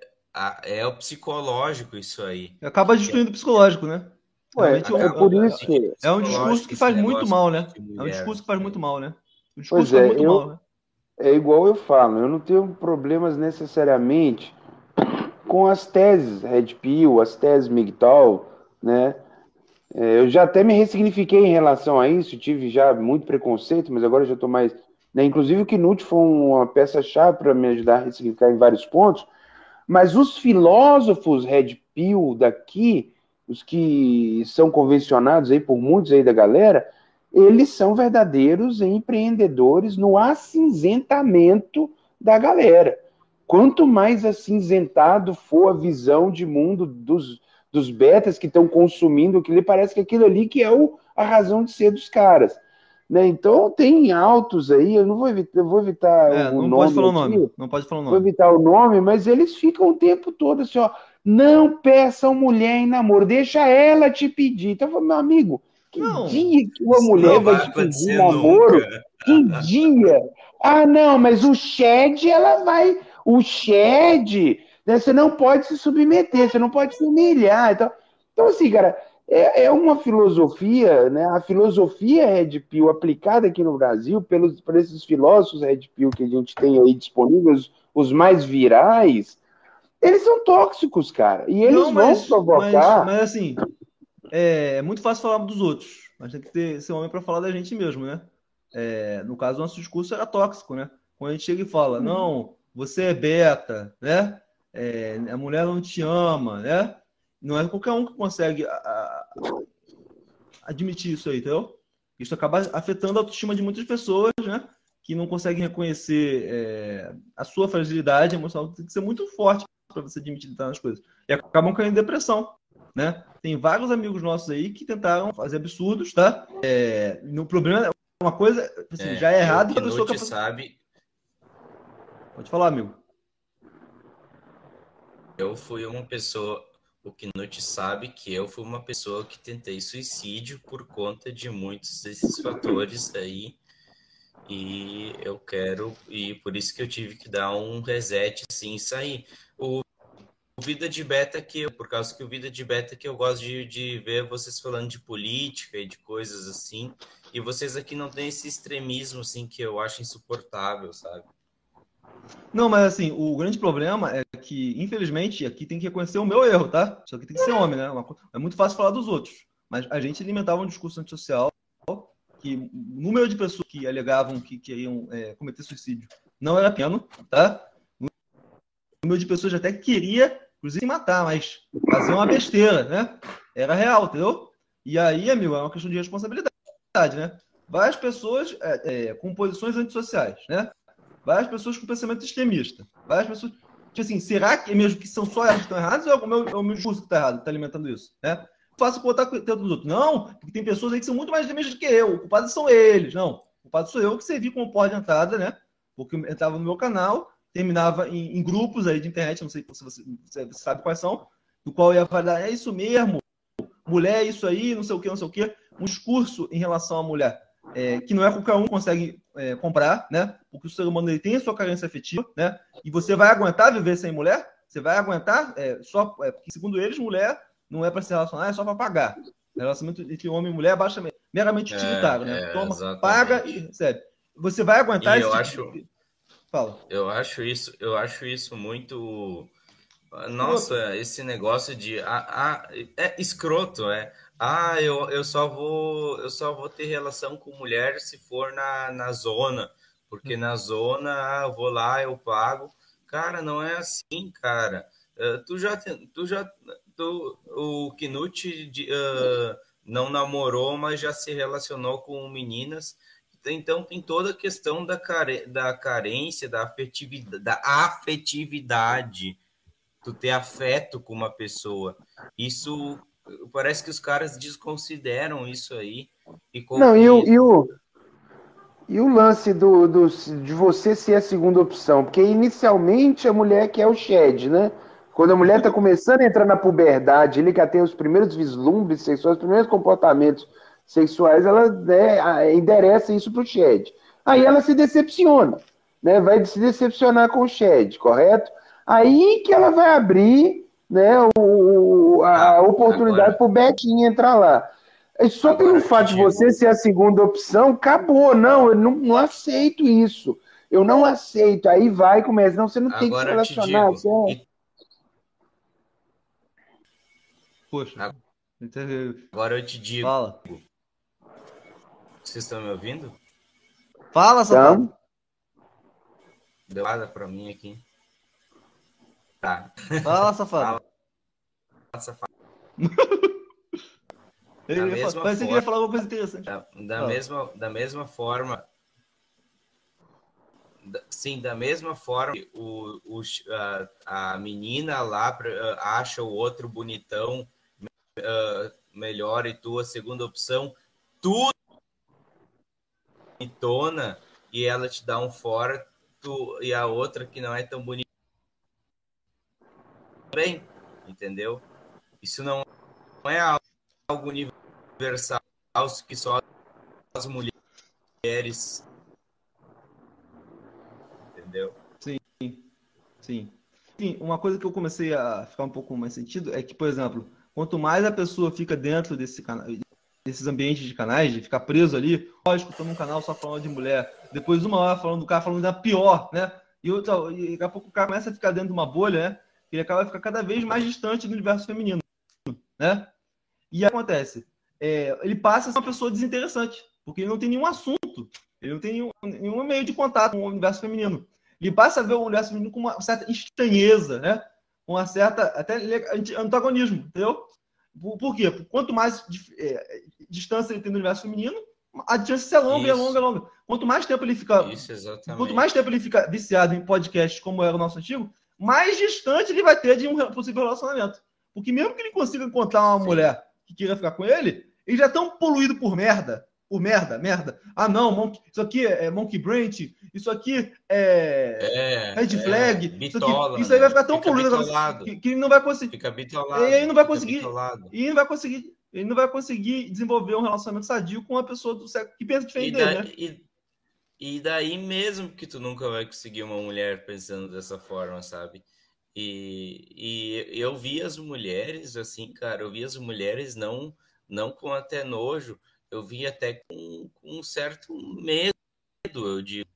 é o psicológico isso aí. Acaba destruindo o psicológico, né? Ué, é, é, por isso. É um discurso que faz muito mal, né? É um discurso que faz muito mal, né? O discurso pois é, muito eu, mal, né? é igual eu falo, eu não tenho problemas necessariamente com as teses Red Pill, as teses MGTOW, né? É, eu já até me ressignifiquei em relação a isso, tive já muito preconceito, mas agora já estou mais. Né? Inclusive o Knut foi uma peça-chave para me ajudar a ressignificar em vários pontos. Mas os filósofos Red Pill daqui, os que são convencionados aí por muitos aí da galera, eles são verdadeiros empreendedores no acinzentamento da galera. Quanto mais acinzentado for a visão de mundo dos, dos betas que estão consumindo aquilo, parece que aquilo ali que é o, a razão de ser dos caras. Né? Então tem altos aí, eu não vou evitar, eu vou evitar é, o não nome. Pode falar aqui, o nome. Não pode falar o nome. Vou evitar o nome, mas eles ficam o tempo todo assim, ó. Não peçam mulher em namoro, deixa ela te pedir. Então, meu amigo, que não, dia que uma mulher vai, vai te pedir namoro? Nunca. Que dia? Ah, não, mas o Shed, ela vai. O Shed, né, você não pode se submeter, você não pode se humilhar. Então, então assim, cara, é, é uma filosofia, né? A filosofia Red Pill aplicada aqui no Brasil pelos, por esses filósofos Red Pill que a gente tem aí disponíveis, os mais virais, eles são tóxicos, cara. E eles Não, mas, vão provocar. Mas, mas assim, é, é, muito fácil falar dos outros, mas tem que ter, ser homem para falar da gente mesmo, né? É, no caso, nosso discurso era tóxico, né? Quando a gente chega e fala, não, você é beta, né? É, a mulher não te ama, né? Não é qualquer um que consegue a, a, admitir isso aí, entendeu? Isso acaba afetando a autoestima de muitas pessoas, né? Que não conseguem reconhecer é, a sua fragilidade emocional. Tem que ser muito forte para você admitir as coisas. E acabam caindo em depressão, né? Tem vários amigos nossos aí que tentaram fazer absurdos, tá? É, no problema é uma coisa, assim, é, já é errado. Que a pessoa que sabe. Pode falar, amigo. Eu fui uma pessoa o Knut sabe que eu fui uma pessoa que tentei suicídio por conta de muitos desses fatores aí. E eu quero, e por isso que eu tive que dar um reset assim e sair. O, o Vida de Beta que eu, por causa que o Vida de Beta que eu gosto de, de ver vocês falando de política e de coisas assim. E vocês aqui não têm esse extremismo assim que eu acho insuportável, sabe? Não, mas assim, o grande problema é que, infelizmente, aqui tem que reconhecer o meu erro, tá? Só que tem que ser homem, né? É muito fácil falar dos outros. Mas a gente alimentava um discurso antissocial que o número de pessoas que alegavam que, que iam é, cometer suicídio não era pequeno, tá? O número de pessoas até que queria, inclusive, matar, mas fazer uma besteira, né? Era real, entendeu? E aí, amigo, é uma questão de responsabilidade, né? Várias pessoas é, é, com posições antissociais, né? Várias pessoas com pensamento extremista. Várias pessoas. Tipo assim, será que mesmo que são só elas que estão erradas ou é o meu, é o meu discurso que está errado, está alimentando isso? Né? Faço botar o tempo dos outros. Não, porque tem pessoas aí que são muito mais extremistas do que eu. O culpado são eles. Não, o culpado sou eu que servi como porta de entrada, né? Porque eu estava no meu canal, terminava em, em, grupos aí de internet, não sei se você, você sabe quais são, do qual ia falar, é isso mesmo, mulher é isso aí, não sei o que, não sei o que. Um discurso em relação à mulher é, que não é qualquer um consegue é, comprar, né? Porque o ser humano ele tem a sua carência afetiva, né? E você vai aguentar viver sem mulher? Você vai aguentar é, só é, porque segundo eles mulher não é para se relacionar, é só para pagar. Relacionamento entre homem e mulher é baixa, meramente é, utilitário, né? É, Toma, exatamente. paga e recebe. Você vai aguentar e eu tipo acho, tipo... Fala. Eu acho isso, eu acho isso muito nossa, esse negócio de ah, ah, é escroto, é. Ah, eu, eu só vou eu só vou ter relação com mulher se for na, na zona, porque hum. na zona ah, eu vou lá, eu pago. Cara, não é assim, cara. Uh, tu já tu já tu, o Knut uh, não namorou, mas já se relacionou com meninas. Então tem toda a questão da, care, da carência, da afetividade, da afetividade, tu ter afeto com uma pessoa. Isso parece que os caras desconsideram isso aí. E Não, e o, e o, e o lance do, do, de você ser a segunda opção? Porque inicialmente a mulher quer o shed, né? Quando a mulher está começando a entrar na puberdade, ele já tem os primeiros vislumbres sexuais, os primeiros comportamentos sexuais, ela né, endereça isso para o shed. Aí ela se decepciona, né? Vai se decepcionar com o shed, correto? Aí que ela vai abrir né, o, a ah, oportunidade para o Betinho entrar lá. Só agora, pelo fato de você ser a segunda opção, acabou. Não, eu não, não, aceito isso. Eu não aceito. Aí vai começa. Não, você não agora tem que se relacionar. Digo, é... Poxa. Agora eu te digo. Fala. Vocês estão me ouvindo? Fala, Safado. Deu nada para mim aqui. Tá. Fala, safado. Fala, safado. da mesma que ia falar alguma coisa interessante. Da, da mesma, da mesma forma. Da, sim, da mesma forma, o, o, a, a menina lá acha o outro bonitão uh, melhor e tua segunda opção, tudo bonitona e ela te dá um fora tu, e a outra que não é tão bonita bem, entendeu? Isso não é algo universal que só as mulheres entendeu? Sim, sim. Sim, uma coisa que eu comecei a ficar um pouco mais sentido é que, por exemplo, quanto mais a pessoa fica dentro desse canal, desses ambientes de canais, de ficar preso ali, lógico, estou num canal só falando de mulher, depois uma hora falando do cara falando da pior, né? E, outra, e daqui a pouco o cara começa a ficar dentro de uma bolha, né? Ele acaba ficar cada vez mais distante do universo feminino, né? E acontece, é, ele passa a ser uma pessoa desinteressante, porque ele não tem nenhum assunto, ele não tem nenhum, nenhum meio de contato com o universo feminino. Ele passa a ver o universo feminino com uma certa estranheza, né? Uma certa até antagonismo, entendeu? Por, por quê? Quanto mais é, distância ele tem do universo feminino, a chance é longa, é Isso. é longa, é longa. Quanto mais tempo ele fica. Isso. Quanto mais tempo ele fica viciado em podcast, como era o nosso antigo, mais distante ele vai ter de um possível relacionamento. Porque mesmo que ele consiga encontrar uma Sim. mulher que queira ficar com ele, ele já é tão poluído por merda por merda, merda. Ah, não, monkey, isso aqui é, é Monkey Branch, isso aqui é, é Red é, Flag, é, bitola, isso, aqui, isso, aí vai ficar tão poluído que, que, ele não vai conseguir. Fica bitolado. E aí não vai conseguir. E ele não vai conseguir. Ele não vai conseguir desenvolver um relacionamento sadio com uma pessoa do sexo que pensa diferente dele, né? E, e daí mesmo que tu nunca vai conseguir uma mulher pensando dessa forma, sabe? E, e eu vi as mulheres, assim, cara, eu vi as mulheres não, não com até nojo, eu vi até com, com um certo medo, eu digo.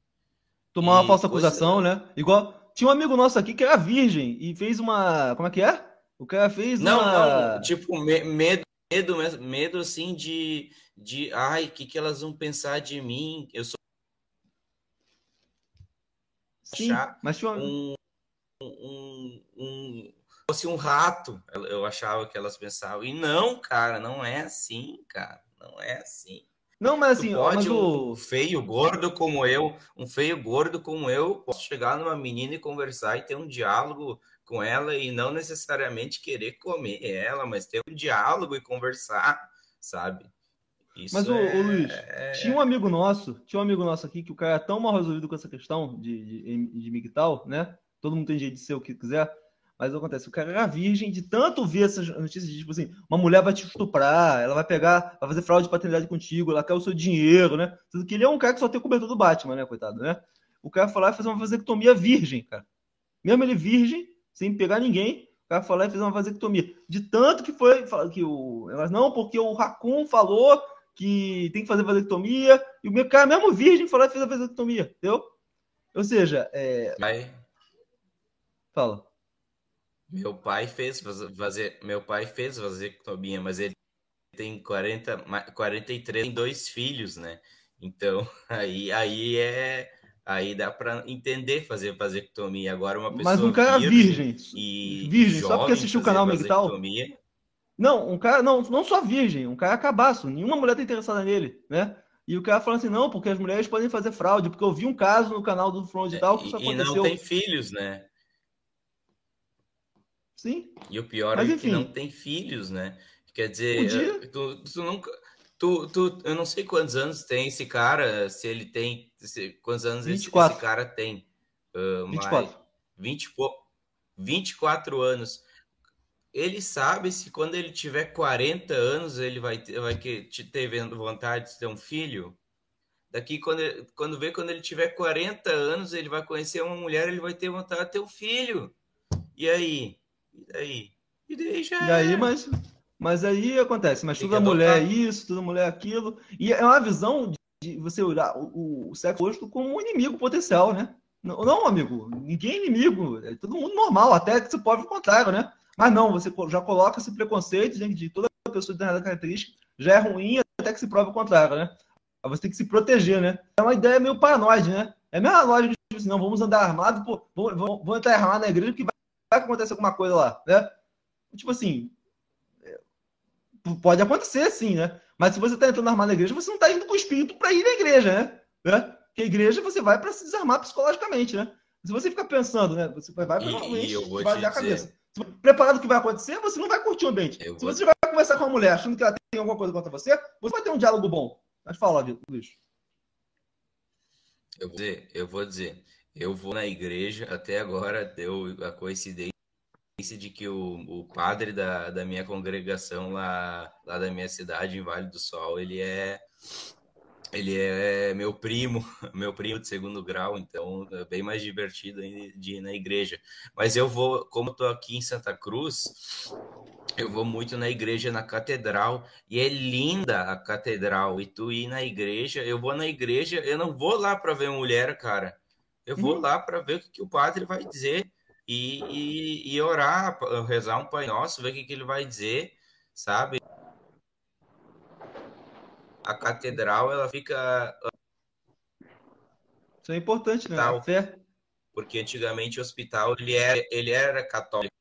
Tomar uma falsa coisa... acusação, né? Igual. Tinha um amigo nosso aqui que era virgem e fez uma. Como é que é? O cara fez não, uma. Não, tipo, me medo, medo, medo assim de. de ai, o que, que elas vão pensar de mim? Eu sou. Sim, mas tinha um, um, um, fosse um rato, eu achava que elas pensavam. E não, cara, não é assim, cara. Não é assim. Não, mas assim, tu pode mas o... um feio gordo como eu, um feio gordo como eu, posso chegar numa menina e conversar e ter um diálogo com ela e não necessariamente querer comer ela, mas ter um diálogo e conversar, sabe? Isso mas, o, é... o Luiz, tinha um amigo nosso, tinha um amigo nosso aqui que o cara é tão mal resolvido com essa questão de, de, de migtal, né? Todo mundo tem jeito de ser o que quiser. Mas acontece, o cara era virgem de tanto ver essas notícias de tipo assim, uma mulher vai te estuprar, ela vai pegar, vai fazer fraude de paternidade contigo, ela quer o seu dinheiro, né? Sendo que ele é um cara que só tem o cobertor do Batman, né, coitado, né? O cara foi lá e fez uma vasectomia virgem, cara. Mesmo ele virgem, sem pegar ninguém, o cara foi lá e fez uma vasectomia. De tanto que foi, que o. Não, porque o Raccoon falou que tem que fazer vasectomia, e o meu cara, mesmo virgem, foi lá e fez a vasectomia, entendeu? Ou seja, é. Vai. Fala. Meu pai fez fazer, meu pai fez vasectomia, mas ele tem 40, 43, tem dois filhos, né? Então, aí, aí é aí dá para entender fazer vasectomia. Agora uma pessoa Mas um cara virgem, e virgem, só porque assistiu o canal Migtal. Não, um cara não, não só virgem, um cara cabaço, nenhuma mulher tá interessada nele, né? E o cara falando assim, não, porque as mulheres podem fazer fraude, porque eu vi um caso no canal do Front e tal que isso aconteceu. E não tem filhos, né? Sim. E o pior Mas, é enfim. que não tem filhos, né? Quer dizer, tu, tu, nunca. Tu, tu, eu não sei quantos anos tem esse cara, se ele tem. Se, quantos anos esse, esse, cara tem. Uh, 24. 20, 24 anos. Ele sabe se quando ele tiver 40 anos ele vai ter, vai ter vontade de ter um filho. Daqui, quando, ele, quando vê quando ele tiver 40 anos, ele vai conhecer uma mulher, ele vai ter vontade de ter um filho. E aí? E daí? E daí já. E aí, mas, mas aí acontece, mas toda mulher é isso, toda mulher é aquilo. E é uma visão de você olhar o, o sexo oposto como um inimigo potencial, né? Não, não, amigo, ninguém é inimigo, é todo mundo normal, até que você pode o contrário, né? Mas não, você já coloca esse preconceito de, de toda pessoa de determinada característica já é ruim até que se prove o contrário, né? Você tem que se proteger, né? É uma ideia meio paranoide, né? É a mesma lógica de tipo assim, não, vamos andar armado, pô, vamos, vamos entrar armado na igreja que vai vai acontecer alguma coisa lá, né? Tipo assim, é, pode acontecer sim, né? Mas se você está entrando armado na igreja, você não está indo com o espírito para ir na igreja, né? né? Porque a igreja você vai para se desarmar psicologicamente, né? Se você ficar pensando, né? Você vai provavelmente basear a cabeça. Preparado o que vai acontecer, você não vai curtir o ambiente. Eu se você vai conversar com uma mulher achando que ela tem alguma coisa contra você, você vai ter um diálogo bom. Mas fala, Luiz. Eu vou dizer, eu vou dizer, eu vou na igreja, até agora deu a coincidência de que o, o padre da, da minha congregação lá, lá da minha cidade, em Vale do Sol, ele é ele é meu primo, meu primo de segundo grau, então é bem mais divertido de ir na igreja. Mas eu vou, como estou aqui em Santa Cruz, eu vou muito na igreja, na catedral, e é linda a catedral. E tu ir na igreja, eu vou na igreja, eu não vou lá para ver mulher, cara. Eu vou uhum. lá para ver o que, que, o padre vai dizer e, e, e orar, rezar um Pai Nosso, ver o que, que ele vai dizer, sabe? a catedral ela fica isso é importante, né? A fé. Porque antigamente o hospital ele era, ele era católico.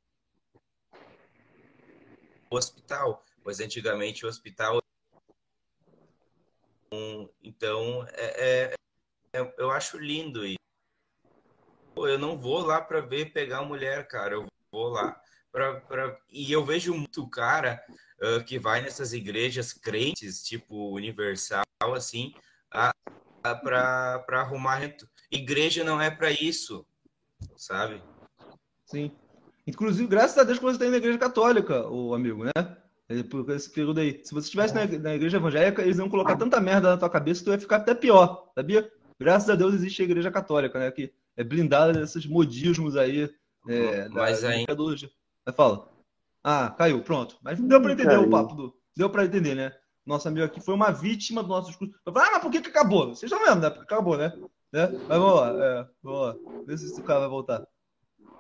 O hospital, pois antigamente o hospital então é, é, é eu acho lindo isso. Pô, eu não vou lá para ver pegar mulher, cara. Eu vou lá para e eu vejo muito cara uh, que vai nessas igrejas crentes, tipo universal, assim, para arrumar. Igreja não é para isso, sabe? Sim. Inclusive, graças a Deus que você está na igreja católica, o amigo, né? É, por esse período aí. Se você estivesse na, na, igreja evangélica, eles iam colocar tanta merda na tua cabeça que tu ia ficar até pior, sabia? Graças a Deus existe a igreja católica, né? Que blindada desses modismos aí. É, Mas da, ainda... Vai, fala. Ah, caiu, pronto. Mas deu para entender caiu. o papo do. Deu para entender, né? Nosso amigo aqui foi uma vítima do nosso discurso. Ah, mas por que, que acabou? Vocês estão vendo, né? Acabou, né? né? Mas vamos lá, é, vamos lá. Vê se o cara vai voltar.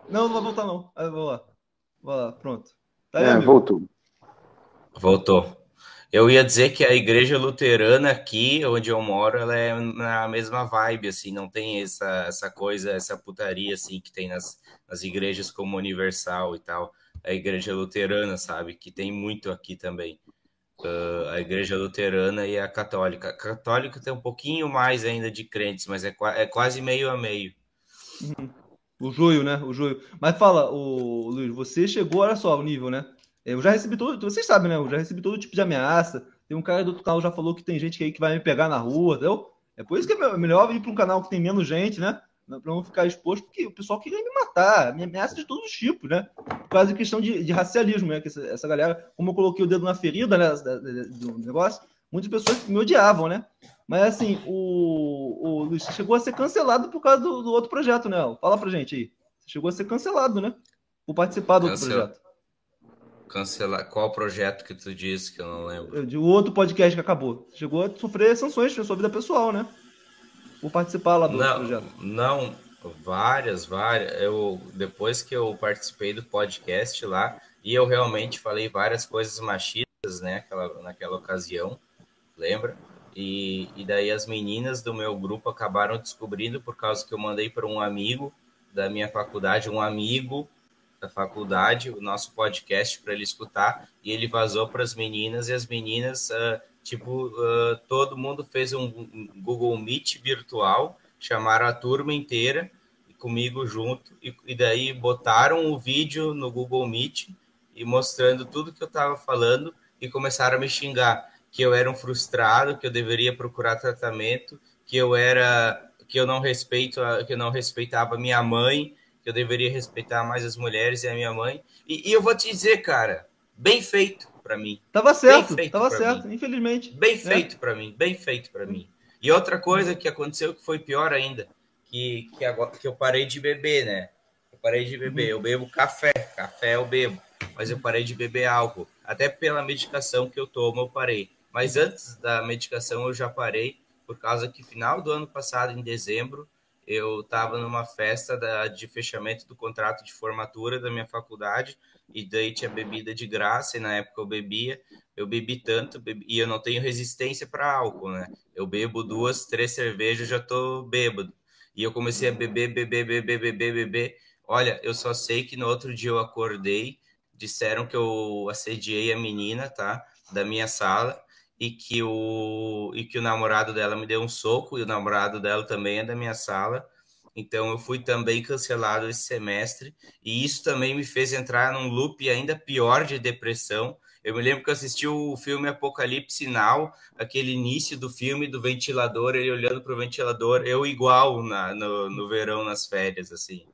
Não, não vai voltar, não. Aí, vamos lá. Vamos lá, pronto. Tá aí, é, voltou. Voltou. Eu ia dizer que a igreja luterana aqui, onde eu moro, ela é na mesma vibe, assim, não tem essa, essa coisa, essa putaria, assim, que tem nas, nas igrejas como Universal e tal a igreja luterana, sabe? Que tem muito aqui também. Uh, a igreja luterana e a católica. A católica tem um pouquinho mais ainda de crentes, mas é, é quase meio a meio. Uhum. O joio, né? O joio. Mas fala, o Luiz, você chegou, olha só o nível, né? Eu já recebi todo, vocês sabem, né? Eu já recebi todo tipo de ameaça. Tem um cara do outro canal já falou que tem gente aí que vai me pegar na rua, entendeu? É por isso que é melhor ir para um canal que tem menos gente, né? para não ficar exposto, porque o pessoal queria me matar, me ameaça de todos os tipos, né? Por causa de questão de, de racialismo, né? Que essa, essa, galera, como eu coloquei o dedo na ferida né, do negócio, muitas pessoas me odiavam, né? Mas assim, o, o Luiz chegou a ser cancelado por causa do, do, outro projeto, né? Fala pra gente aí. Você chegou a ser cancelado, né? Por participar do Cancel... outro projeto. Cancelar. Qual projeto que tu disse que eu não lembro? O outro podcast que acabou. Chegou a sofrer sanções na sua vida pessoal, né? por participar lá do não, projeto? Não, várias, várias. Eu depois que eu participei do podcast lá e eu realmente falei várias coisas machistas, né, naquela, naquela ocasião, lembra? E, e daí as meninas do meu grupo acabaram descobrindo por causa que eu mandei para um amigo da minha faculdade, um amigo da faculdade, o nosso podcast para ele escutar e ele vazou para as meninas e as meninas uh, Tipo, uh, todo mundo fez um Google Meet virtual, chamaram a turma inteira comigo junto, e, e daí botaram o vídeo no Google Meet e mostrando tudo que eu estava falando e começaram a me xingar que eu era um frustrado, que eu deveria procurar tratamento, que eu era que eu não respeito, que eu não respeitava minha mãe, que eu deveria respeitar mais as mulheres e a minha mãe. E, e eu vou te dizer, cara, bem feito para mim. Tava certo, tava certo, mim. infelizmente. Bem é. feito para mim, bem feito para mim. E outra coisa que aconteceu que foi pior ainda, que, que agora que eu parei de beber, né? Eu parei de beber. Eu bebo café, café eu bebo, mas eu parei de beber álcool. Até pela medicação que eu tomo, eu parei. Mas antes da medicação eu já parei, por causa que final do ano passado, em dezembro, eu estava numa festa da, de fechamento do contrato de formatura da minha faculdade e daí tinha bebida de graça e na época eu bebia, eu bebi tanto bebi, e eu não tenho resistência para álcool, né? Eu bebo duas, três cervejas, já tô bêbado. E eu comecei a beber, beber, beber, beber, beber. Olha, eu só sei que no outro dia eu acordei, disseram que eu assediei a menina, tá? Da minha sala e que o e que o namorado dela me deu um soco e o namorado dela também é da minha sala. Então eu fui também cancelado esse semestre e isso também me fez entrar num loop ainda pior de depressão Eu me lembro que eu assisti o filme Apocalipse Now, aquele início do filme do ventilador, ele olhando para o ventilador, eu igual na, no, no verão, nas férias, assim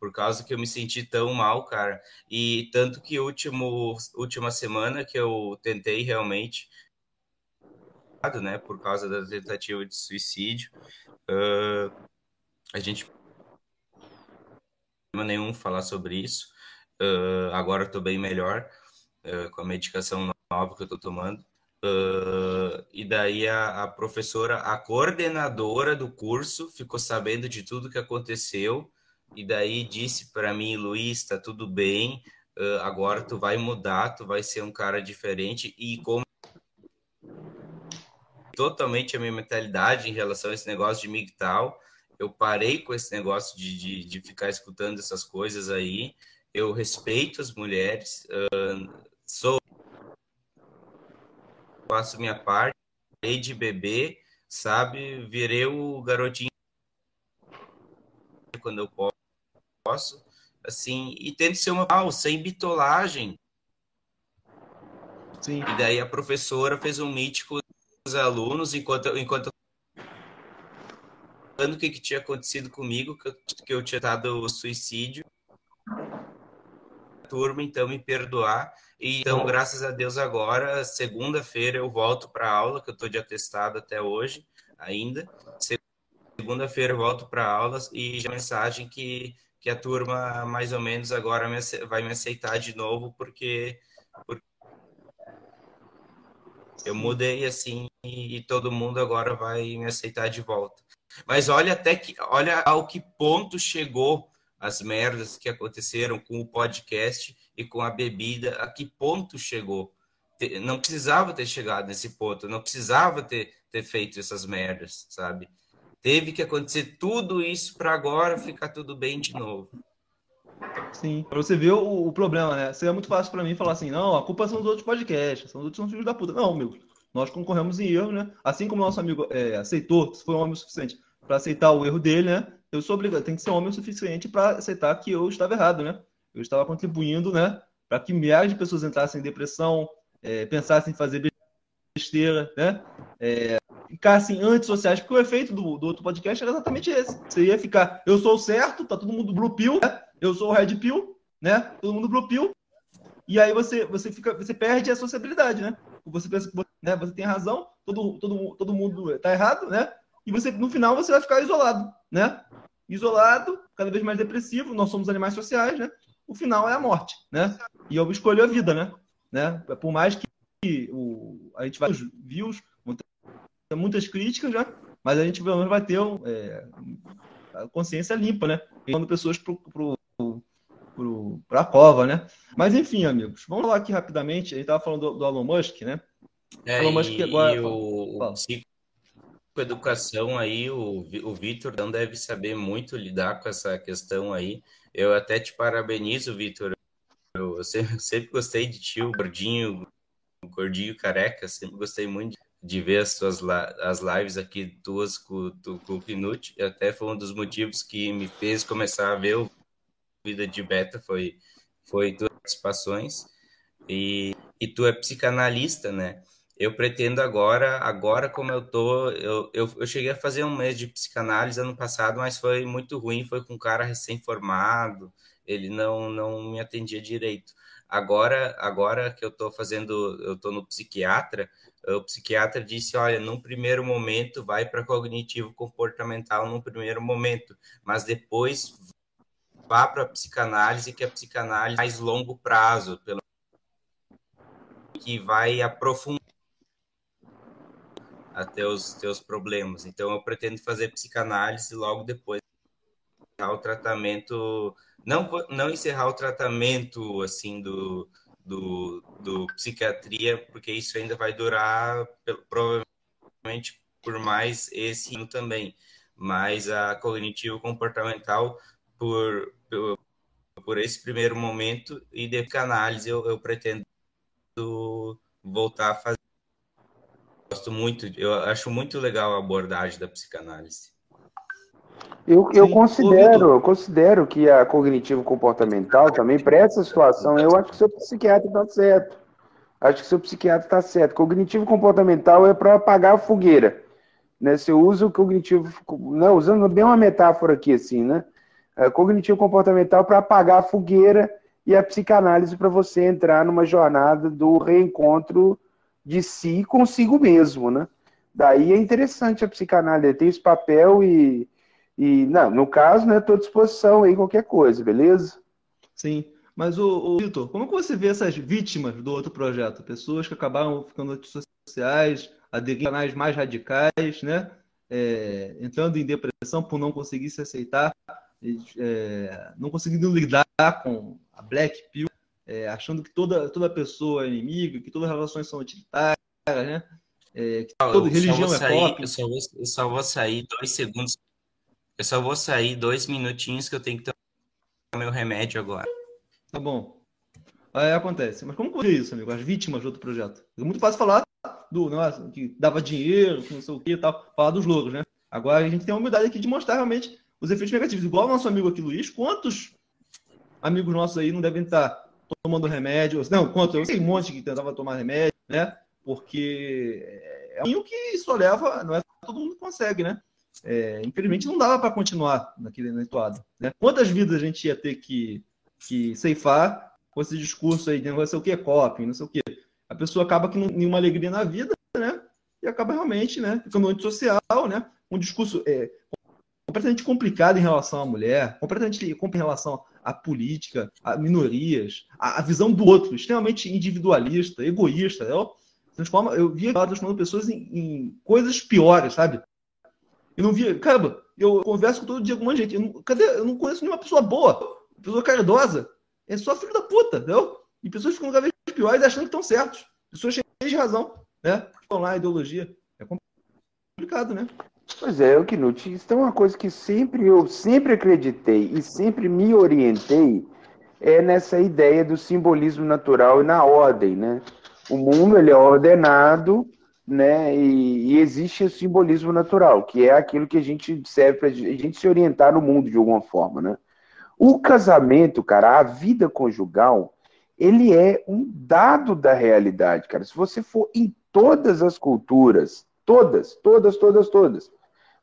por causa que eu me senti tão mal, cara. E tanto que último última semana que eu tentei realmente, né, por causa da tentativa de suicídio, uh, a gente não nenhum falar sobre isso. Uh, agora estou bem melhor uh, com a medicação nova que eu estou tomando. Uh, e daí a, a, professora, a coordenadora do curso, ficou sabendo de tudo que aconteceu e daí disse para mim, Luiz, tá tudo bem, uh, agora tu vai mudar, tu vai ser um cara diferente e como totalmente a minha mentalidade em relação a esse negócio de MGTOW, eu parei com esse negócio de, de, de ficar escutando essas coisas aí, eu respeito as mulheres, uh, sou faço minha parte, parei de beber, sabe, virei o garotinho quando eu posso assim, e tento ser uma mal, sem bitolagem. Sim. E daí a professora fez um com os alunos enquanto enquanto o que, que tinha acontecido comigo, que eu, que eu tinha dado suicídio. A turma, então, me perdoar. E, então, graças a Deus, agora, segunda-feira, eu volto para aula, que eu estou de atestado até hoje ainda. Segunda-feira volto para aulas e já mensagem que que a turma mais ou menos agora me, vai me aceitar de novo porque, porque eu mudei assim e, e todo mundo agora vai me aceitar de volta. Mas olha até que olha ao que ponto chegou as merdas que aconteceram com o podcast e com a bebida, a que ponto chegou. Não precisava ter chegado nesse ponto, não precisava ter, ter feito essas merdas, sabe? Teve que acontecer tudo isso para agora ficar tudo bem de novo. Sim, para você ver o, o, problema, né? Seria muito fácil para mim falar assim: não, a culpa são dos outros podcasts, são dos outros filhos da puta. Não, meu, nós concorremos em erro, né? Assim como nosso amigo é, aceitou, se foi um homem o suficiente para aceitar o erro dele, né? Eu sou obrigado, tem que ser homem o suficiente para aceitar que eu estava errado, né? Eu estava contribuindo, né? Para que milhares de pessoas entrassem em depressão, é, pensassem em fazer besteira, né? É, ficassem antissociais, porque o efeito do, do outro podcast era exatamente esse. Você ia ficar, eu sou certo, tá todo mundo blue pill, né? Eu sou o red pill, né? Todo mundo blue pill. E aí você, você fica, você perde a sociabilidade, né? Você pensa que né, você tem razão, todo, todo, todo mundo tá errado, né? E você, no final, você vai ficar isolado, né? Isolado, cada vez mais depressivo, nós somos animais sociais, né? O final é a morte, né? E eu escolho a vida, né? né? Por mais que o, a gente vai views, muitas críticas, já, mas a gente pelo menos vai ter é, a consciência limpa, né? Levando pessoas para para a cova, né? Mas enfim, amigos, vamos falar aqui rapidamente. A gente estava falando do, do, Elon Musk, né? É, Elon Musk agora. E o, o psicoeducação aí, o, o Vitor não deve saber muito lidar com essa questão aí. Eu até te parabenizo, Vitor. Eu sempre, sempre gostei de ti, o gordinho, o gordinho careca, sempre gostei muito de de ver as suas as lives aqui tuas com, com o Knut, até foi um dos motivos que me fez começar a ver o Vida de Beta, foi, foi tuas participações, e, e tu é psicanalista, né? Eu pretendo agora, agora como eu tô, eu, eu, eu cheguei a fazer um mês de psicanálise ano passado, mas foi muito ruim, foi com um cara recém-formado, ele não, não me atendia direito. Agora, agora que eu estou fazendo, eu estou no psiquiatra, o psiquiatra disse, olha, num primeiro momento vai para cognitivo comportamental num primeiro momento, mas depois vá para a psicanálise, que é a psicanálise mais longo prazo, pelo que vai aprofundar até os teus problemas. Então eu pretendo fazer psicanálise logo depois o tratamento, não não encerrar o tratamento assim do do, do psiquiatria, porque isso ainda vai durar provavelmente por mais esse ano também. Mas a cognitivo comportamental por, por, por esse primeiro momento e de análise eu, eu pretendo voltar a fazer. Gosto muito, eu acho muito legal a abordagem da psicanálise. Eu, eu considero, eu considero que a cognitivo comportamental também, para essa situação, eu acho que o seu psiquiatra está certo. acho que seu psiquiatra está certo. Cognitivo comportamental é para apagar a fogueira. Né? Você usa o cognitivo, não, usando bem uma metáfora aqui, assim, né? É, cognitivo comportamental para apagar a fogueira e a psicanálise para você entrar numa jornada do reencontro de si consigo mesmo, né? Daí é interessante a psicanálise, tem esse papel e, e não, no caso, né, estou à disposição aí qualquer coisa, beleza? Sim. Mas, o, o Vitor, como que você vê essas vítimas do outro projeto? Pessoas que acabaram ficando nas sociais, aderindo a canais mais radicais, né? É, entrando em depressão por não conseguir se aceitar, é, não conseguindo lidar com a black pill, é, achando que toda, toda pessoa é inimiga, que todas as relações são utilitárias, né? É, que toda religião é sair, pop. Eu só, vou, eu só vou sair dois segundos. Eu só vou sair dois minutinhos que eu tenho que tomar meu remédio agora. Tá bom. Aí acontece. Mas como é isso, amigo? As vítimas do outro projeto. É muito fácil falar do negócio que dava dinheiro, que não sei o que e tal, falar dos louros, né? Agora a gente tem a humildade aqui de mostrar realmente os efeitos negativos. Igual o nosso amigo aqui, Luiz, quantos amigos nossos aí não devem estar tomando remédio? Não, quanto? Eu sei um monte que tentava tomar remédio, né? Porque é um que só leva, não é todo mundo consegue, né? É, infelizmente não dava para continuar naquele na né? Quantas vidas a gente ia ter que que ceifar com esse discurso aí de não sei o que é coping, não sei o que. A pessoa acaba que não nenhuma alegria na vida, né? E acaba realmente, né? Ficando antissocial, né? Um discurso é, completamente complicado em relação à mulher, completamente em relação à política, a minorias, a, visão do outro, extremamente individualista, egoísta. Eu, transforma, eu via transformando pessoas em, em, coisas piores, sabe? Eu não via, caramba, eu converso todo dia com uma gente, eu não, cadê? Eu não conheço nenhuma pessoa boa pessoa caridosa é só filho da puta, entendeu? E pessoas ficam cada vez piores achando que estão certos. Pessoas cheias de razão, né? Estão lá, ideologia. É complicado, né? Pois é, o Knut, isso é uma coisa que sempre eu sempre acreditei e sempre me orientei é nessa ideia do simbolismo natural e na ordem, né? O mundo ele é ordenado, né? E, e existe o simbolismo natural, que é aquilo que a gente serve para a gente se orientar no mundo de alguma forma, né? O casamento, cara, a vida conjugal, ele é um dado da realidade, cara. Se você for em todas as culturas, todas, todas, todas, todas,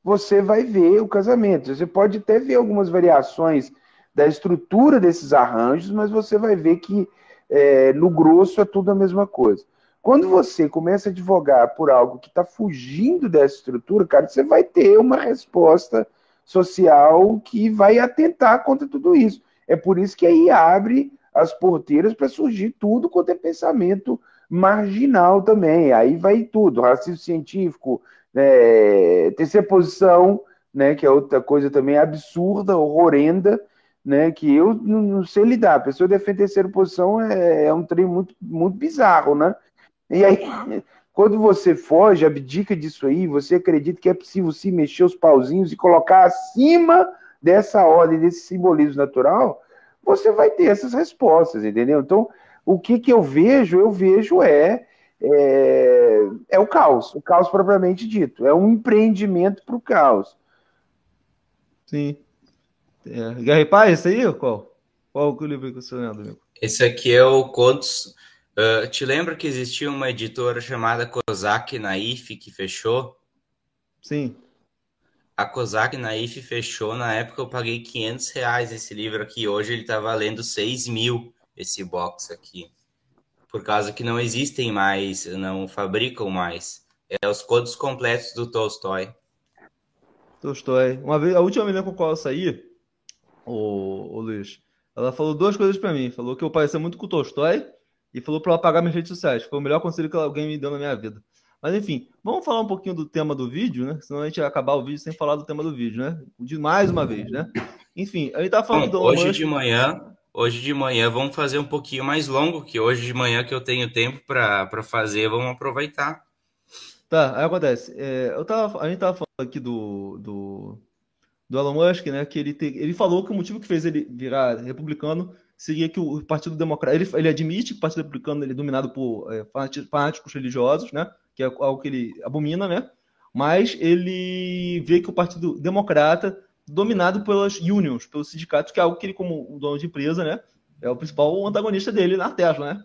você vai ver o casamento. Você pode até ver algumas variações da estrutura desses arranjos, mas você vai ver que é, no grosso é tudo a mesma coisa. Quando você começa a advogar por algo que está fugindo dessa estrutura, cara, você vai ter uma resposta social que vai atentar contra tudo isso. É por isso que aí abre as porteiras para surgir tudo quanto é pensamento marginal também. Aí vai tudo, racismo científico, é, terceira posição, né, que é outra coisa também absurda, horrenda, né, que eu não, não sei lidar. A pessoa defende terceira posição é, é um trem muito, muito bizarro, né? E aí, quando você foge, abdica disso aí, você acredita que é possível se mexer os pauzinhos e colocar acima dessa ordem, desse simbolismo natural, você vai ter essas respostas, entendeu? Então, o que, que eu vejo? Eu vejo é, é, é o caos, o caos propriamente dito. É um empreendimento para o caos. Sim. É, Guerra e Paz, esse aí? Qual? Qual o livro que você lendo, amigo? Esse aqui é o Contos Uh, te lembra que existia uma editora chamada Kozak Naif que fechou? Sim. A Kozak Naif fechou, na época eu paguei 500 reais esse livro aqui, hoje ele tá valendo 6 mil esse box aqui. Por causa que não existem mais, não fabricam mais. É os contos completos do Tolstói. Tolstói. Uma vez, a última menina com a qual eu saí, o, o Luiz, ela falou duas coisas para mim. Falou que eu parecia muito com o Tolstói e falou para eu apagar minhas redes sociais. Foi o melhor conselho que alguém me deu na minha vida. Mas enfim, vamos falar um pouquinho do tema do vídeo, né? Senão a gente vai acabar o vídeo sem falar do tema do vídeo, né? De mais uma vez, né? Enfim, a gente tá falando Bom, Hoje de manhã, hoje de manhã vamos fazer um pouquinho mais longo, que hoje de manhã que eu tenho tempo para fazer, vamos aproveitar. Tá, aí acontece. É, eu tava, a gente tava falando aqui do, do, do Elon Musk, né? Que ele, te, ele falou que o motivo que fez ele virar republicano seria que o Partido Democrata. Ele, ele admite que o Partido Republicano ele é dominado por é, fanáticos religiosos, né? Que é algo que ele abomina, né? Mas ele vê que o Partido Democrata dominado pelas unions, pelos sindicatos, que é algo que ele, como dono de empresa, né? É o principal antagonista dele na Tesla, né?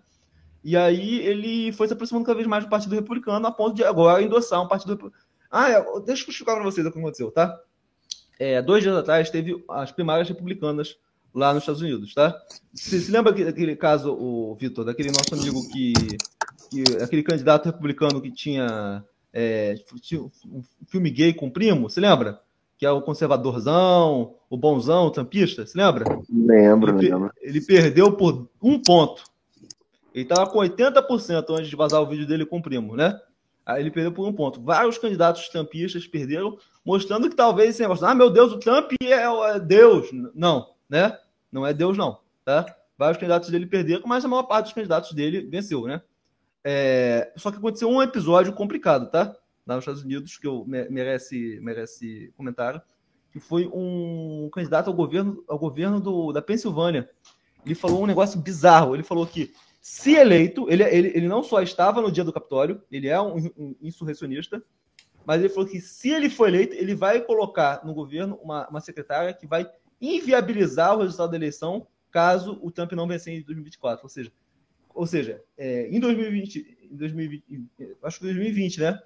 E aí ele foi se aproximando cada vez mais do Partido Republicano, a ponto de agora endossar um Partido. Ah, é, deixa eu explicar para vocês o que aconteceu, tá? É, dois dias atrás teve as primárias republicanas lá nos Estados Unidos, tá? Você se lembra daquele caso, o Vitor, daquele nosso amigo que, que aquele candidato republicano que tinha, é, um filme gay com o primo, se lembra? Que é o conservadorzão, o bonzão, o tampista, se lembra? Lembro, ele, lembro. Ele perdeu por um ponto. Ele estava com 80% antes de vazar o vídeo dele com o primo, né? Aí ele perdeu por um ponto. Vários candidatos trumpistas perderam, mostrando que talvez esse negócio, ah, meu Deus, o Trump é, é Deus. Não, né? Não é Deus, não, tá? Vários candidatos dele perderam, mas a maior parte dos candidatos dele venceu, né? É... Só que aconteceu um episódio complicado, tá? Lá nos Estados Unidos, que eu, merece, merece comentário, que foi um candidato ao governo, ao governo do, da Pensilvânia. Ele falou um negócio bizarro. Ele falou que se eleito, ele, ele, ele não só estava no dia do Capitólio, ele é um, um insurrecionista, mas ele falou que se ele for eleito, ele vai colocar no governo uma, uma secretária que vai inviabilizar o resultado da eleição caso o Trump não vencer em 2024. Ou seja, ou seja é, em 2020, em 2020, acho que 2020, né?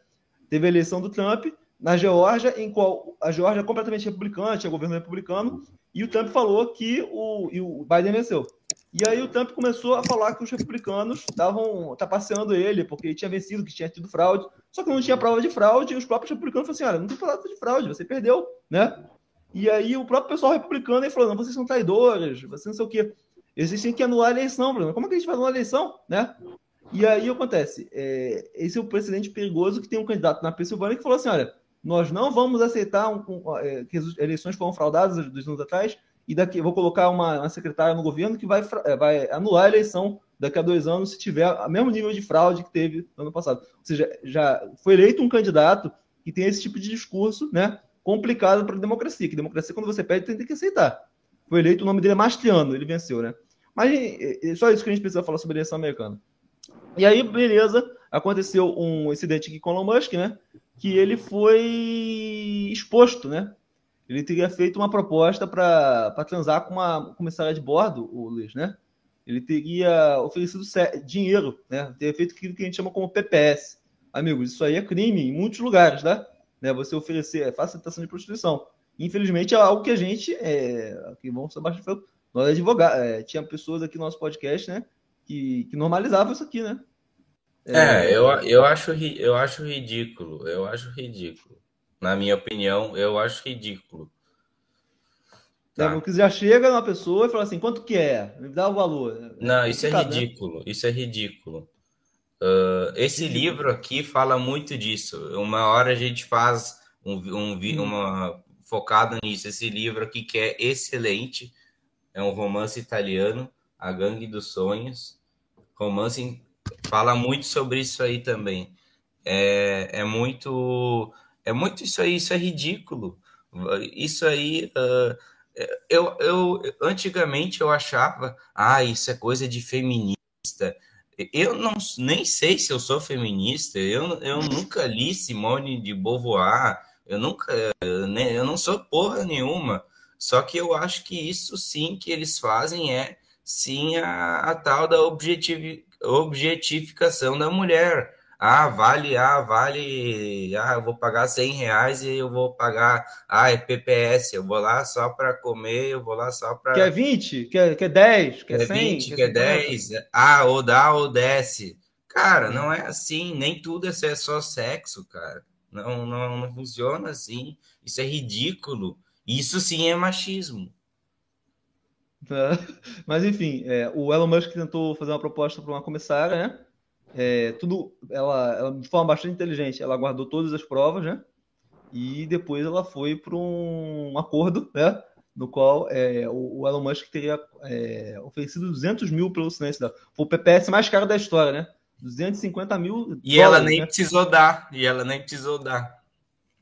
Teve a eleição do Trump na Geórgia, em qual a Geórgia é completamente republicana, tinha governo republicano, e o Trump falou que o, o Biden venceu. E aí o Trump começou a falar que os republicanos estavam passeando ele, porque ele tinha vencido, que tinha tido fraude. Só que não tinha prova de fraude, e os próprios republicanos falaram assim: olha, não tem prova de fraude, você perdeu, né? E aí o próprio pessoal republicano ele falou: não, vocês são traidores, vocês não sei o quê. Eles têm que anular a eleição. Como é que a gente vai anular a eleição, né? E aí acontece: é, esse é o precedente perigoso que tem um candidato na Pensilvânia que falou assim: olha, nós não vamos aceitar um, um, é, que as eleições foram fraudadas dos anos atrás, e daqui vou colocar uma, uma, secretária no governo que vai, é, vai anular a eleição daqui a dois anos se tiver o mesmo nível de fraude que teve no ano passado. Ou seja, já foi eleito um candidato que tem esse tipo de discurso, né? Complicado para a democracia, que democracia, quando você pede, tem que aceitar. Foi eleito, o nome dele é Mastriano, ele venceu, né? Mas é só isso que a gente precisa falar sobre a eleição americana. E aí, beleza, aconteceu um incidente aqui com o Elon Musk, né? Que ele foi exposto, né? ele teria feito uma proposta para transar com uma comissária de bordo, o Luiz, né? Ele teria oferecido dinheiro, né? Teria feito aquilo que a gente chama como PPS. Amigos, isso aí é crime em muitos lugares, tá? Né? Você oferecer é facilitação de prostituição. Infelizmente é algo que a gente, é, que vamos ser bastante nós advogados, é, tinha pessoas aqui no nosso podcast, né? Que, que normalizavam isso aqui, né? É, é eu, eu, acho, eu acho ridículo, eu acho ridículo. Na minha opinião, eu acho ridículo. Tá. Porque já chega uma pessoa e fala assim, quanto que é? Me dá o valor. Não, isso é né? ridículo. Né? Isso é ridículo. Uh, esse ridículo. livro aqui fala muito disso. Uma hora a gente faz um, um, hum. uma focada nisso. Esse livro aqui que é excelente. É um romance italiano, A Gangue dos Sonhos. Romance fala muito sobre isso aí também. É, é muito é muito isso aí, isso é ridículo. Isso aí, uh, eu, eu antigamente eu achava, ah, isso é coisa de feminista. Eu não nem sei se eu sou feminista. Eu, eu nunca li Simone de Beauvoir. Eu nunca, né, eu não sou porra nenhuma. Só que eu acho que isso sim que eles fazem é sim a, a tal da objetificação da mulher. Ah, vale, ah, vale, ah, eu vou pagar 100 reais e eu vou pagar, ah, é PPS, eu vou lá só para comer, eu vou lá só para... Quer 20? Quer, quer 10? Quer, quer 100? 20? Quer, quer 10? Ah, ou dá ou desce. Cara, não é assim, nem tudo é só sexo, cara. Não, não, não funciona assim. Isso é ridículo. Isso sim é machismo. Mas enfim, é, o Elon Musk tentou fazer uma proposta para uma comissária, né? é, tudo, ela, ela, de forma bastante inteligente, ela guardou todas as provas, né? E depois ela foi para um acordo, né? No qual é, o, o, Elon Musk teria é, oferecido 200 mil pelo silêncio dela. Foi o PPS mais caro da história, né? 250 mil. E dólares, ela nem né? precisou dar. E ela nem precisou dar.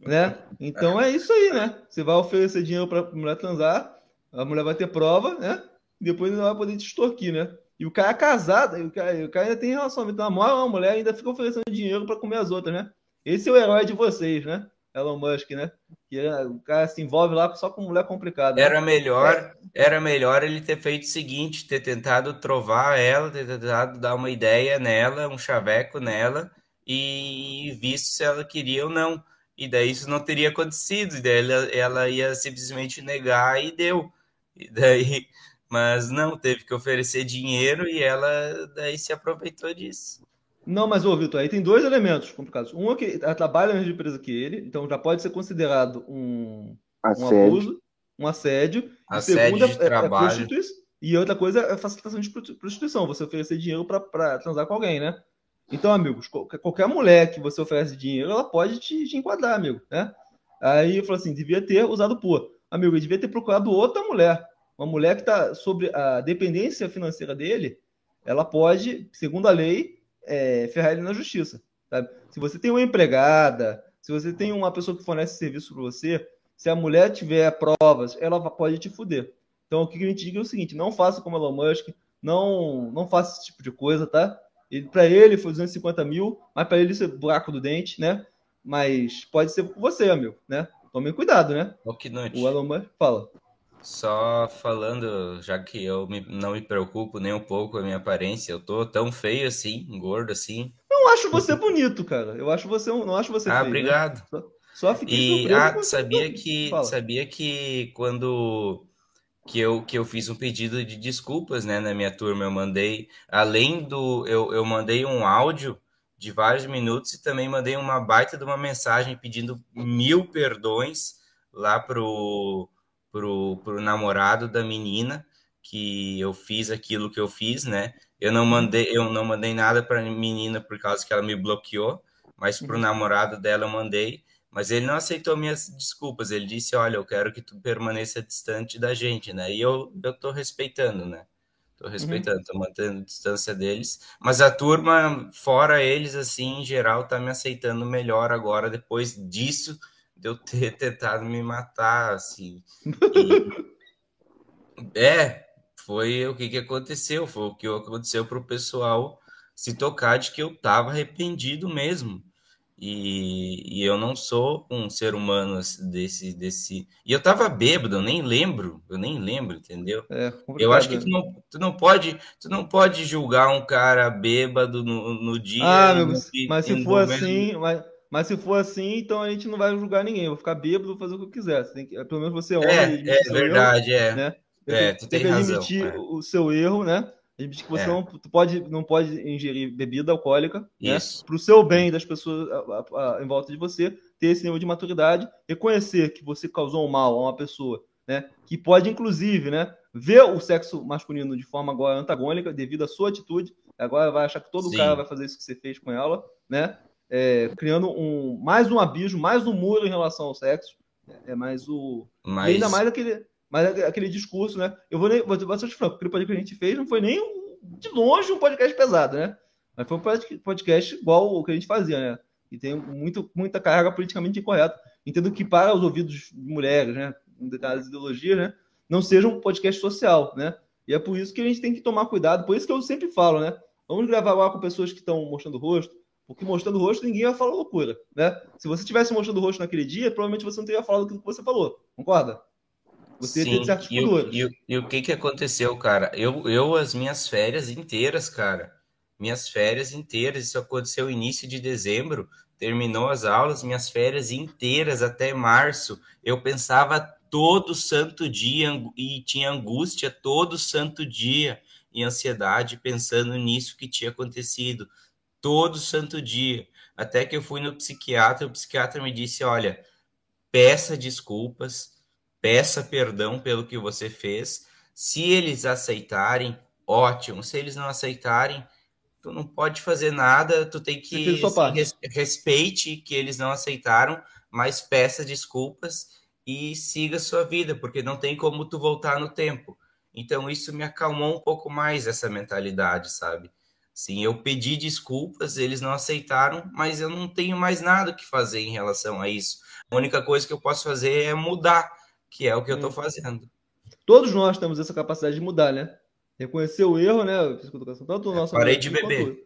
Né? Então é isso aí, né? Você vai oferecer dinheiro para a mulher transar, a mulher vai ter prova, né? E depois ela vai poder te extorquir, né? E o cara é casado, o cara, o cara ainda tem relacionamento, namora uma mulher e ainda fica oferecendo dinheiro para comer as outras, né? Esse é o herói de vocês, né? Elon Musk, né? Que é, o cara se envolve lá só com mulher complicada. Né? Era melhor, era melhor ele ter feito o seguinte, ter tentado trovar ela, ter tentado dar uma ideia nela, um chaveco nela, e visto se ela queria ou não. E daí isso não teria acontecido, e daí ela, ela ia simplesmente negar e deu. E daí, mas não, teve que oferecer dinheiro e ela daí se aproveitou disso. Não, mas, ô, Vitor, aí tem dois elementos complicados. Um é que ela trabalha na mesma empresa que ele, então já pode ser considerado um, um abuso, um assédio. Assédio de é, é trabalho. É e outra coisa é facilitação de prostituição, você oferecer dinheiro para transar com alguém, né? Então, amigos, qualquer mulher que você oferece dinheiro, ela pode te, te enquadrar, amigo, né? Aí eu falo assim, devia ter usado pô. Amigo, ele devia ter procurado outra mulher. Uma mulher que está sobre a dependência financeira dele, ela pode, segundo a lei, é, ferrar ele na justiça. Sabe? Se você tem uma empregada, se você tem uma pessoa que fornece serviço para você, se a mulher tiver provas, ela pode te fuder. Então, o que a gente diz é o seguinte: não faça como Elon Musk, não, não faça esse tipo de coisa, tá? Para ele foi 250 mil, mas para ele isso é buraco do dente, né? Mas pode ser você, amigo, né? Tome cuidado, né? O Elon Musk fala. Só falando, já que eu me, não me preocupo nem um pouco com a minha aparência, eu tô tão feio assim, gordo assim. Não acho você bonito, cara. Eu acho você, não acho você ah, feio. Né? obrigado. Né? Só, só fiquei e ah, sabia que Fala. sabia que quando que eu, que eu fiz um pedido de desculpas, né, na minha turma, eu mandei além do eu, eu mandei um áudio de vários minutos e também mandei uma baita de uma mensagem pedindo mil perdões lá pro pro, pro namorado da menina que eu fiz aquilo que eu fiz, né? Eu não mandei, eu não mandei nada para a menina por causa que ela me bloqueou, mas pro uhum. namorado dela eu mandei. Mas ele não aceitou minhas desculpas. Ele disse: Olha, eu quero que tu permaneça distante da gente, né? E eu, eu tô respeitando, né? Tô respeitando, uhum. tô mantendo distância deles. Mas a turma, fora eles, assim, em geral, tá me aceitando melhor agora, depois disso de eu ter tentado me matar, assim. E, é, foi o que, que aconteceu, foi o que aconteceu para o pessoal se tocar de que eu estava arrependido mesmo. E, e, eu não sou um ser humano desse desse e eu tava bêbado eu nem lembro eu nem lembro entendeu é, eu acho que tu não, tu não pode tu não pode julgar um cara bêbado no, no dia ah, meu, mas se for assim mas, mas se for assim, então a gente não vai julgar ninguém. Eu vou ficar bêbado, vou fazer o que eu quiser. Tem que, pelo menos você é homem. É, é verdade, erro, é. Né? É, tu tem, tem que razão, admitir é. o seu erro, né? Admitir que você é. não pode, não pode ingerir bebida alcoólica, né? Isso. né? Para o seu bem das pessoas a, a, a, em volta de você, ter esse nível de maturidade, reconhecer que você causou um mal a uma pessoa, né? Que pode, inclusive, né? Ver o sexo masculino de forma agora antagônica devido à sua atitude. Agora vai achar que todo Sim. cara vai fazer isso que você fez com ela, né? é, criando um, mais um abismo, mais um muro em relação ao sexo. É mais o. Mas... ainda mais aquele, mais aquele discurso, né? Eu vou, vou, ser franco, aquele podcast que a gente fez não foi nem um, de longe um podcast pesado, né? Mas foi um podcast igual o que a gente fazia, né? E tem muito, muita carga politicamente incorreta. Entendo que para os ouvidos de mulheres, né? Determinadas ideologias, né? Não seja um podcast social, né? E é por isso que a gente tem que tomar cuidado. Por isso que eu sempre falo, né? Vamos gravar lá com pessoas que estão mostrando o rosto, porque mostrando o rosto, ninguém vai falar loucura, né? Se você tivesse mostrando o rosto naquele dia, provavelmente você não teria falado aquilo que você falou, concorda? Você Sim, certos e, o, e, e, o que que aconteceu, cara? Eu, eu, as minhas férias inteiras, cara, minhas férias inteiras, isso aconteceu no início de dezembro, terminou as aulas, minhas férias inteiras até março, eu pensava todo santo dia e tinha angústia todo santo dia e ansiedade pensando nisso que tinha acontecido todo santo dia. Até que eu fui no psiquiatra, o psiquiatra me disse: olha, peça desculpas, peça perdão pelo que você fez. Se eles aceitarem, ótimo. Se eles não aceitarem, tu não pode fazer nada, tu tem que assim, respeite que eles não aceitaram, mas peça desculpas e siga sua vida, porque não tem como tu voltar no tempo. Então isso me acalmou um pouco mais essa mentalidade, sabe? Sim, eu pedi desculpas, eles não aceitaram, mas eu não tenho mais nada que fazer em relação a isso. A única coisa que eu posso fazer é mudar, que é o que eu estou hum. fazendo. Todos nós temos essa capacidade de mudar, né? Reconhecer o erro, né? Tanto o nosso é, parei de beber.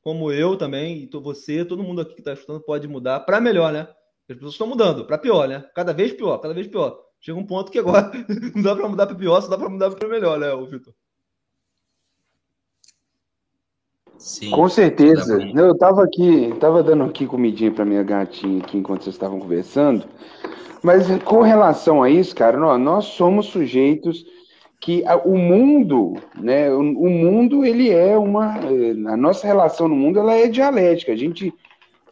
Como eu também, e você, todo mundo aqui que está escutando pode mudar para melhor, né? As pessoas estão mudando, para pior, né? Cada vez pior, cada vez pior. Chega um ponto que agora não dá para mudar para pior, só dá para mudar para melhor, né, Vitor? Sim. Com certeza. Eu estava aqui, estava dando aqui comidinha para minha gatinha aqui enquanto vocês estavam conversando. Mas com relação a isso, cara, nós, nós somos sujeitos que a, o mundo, né, o, o, mundo ele é uma, a nossa relação no mundo ela é dialética. A gente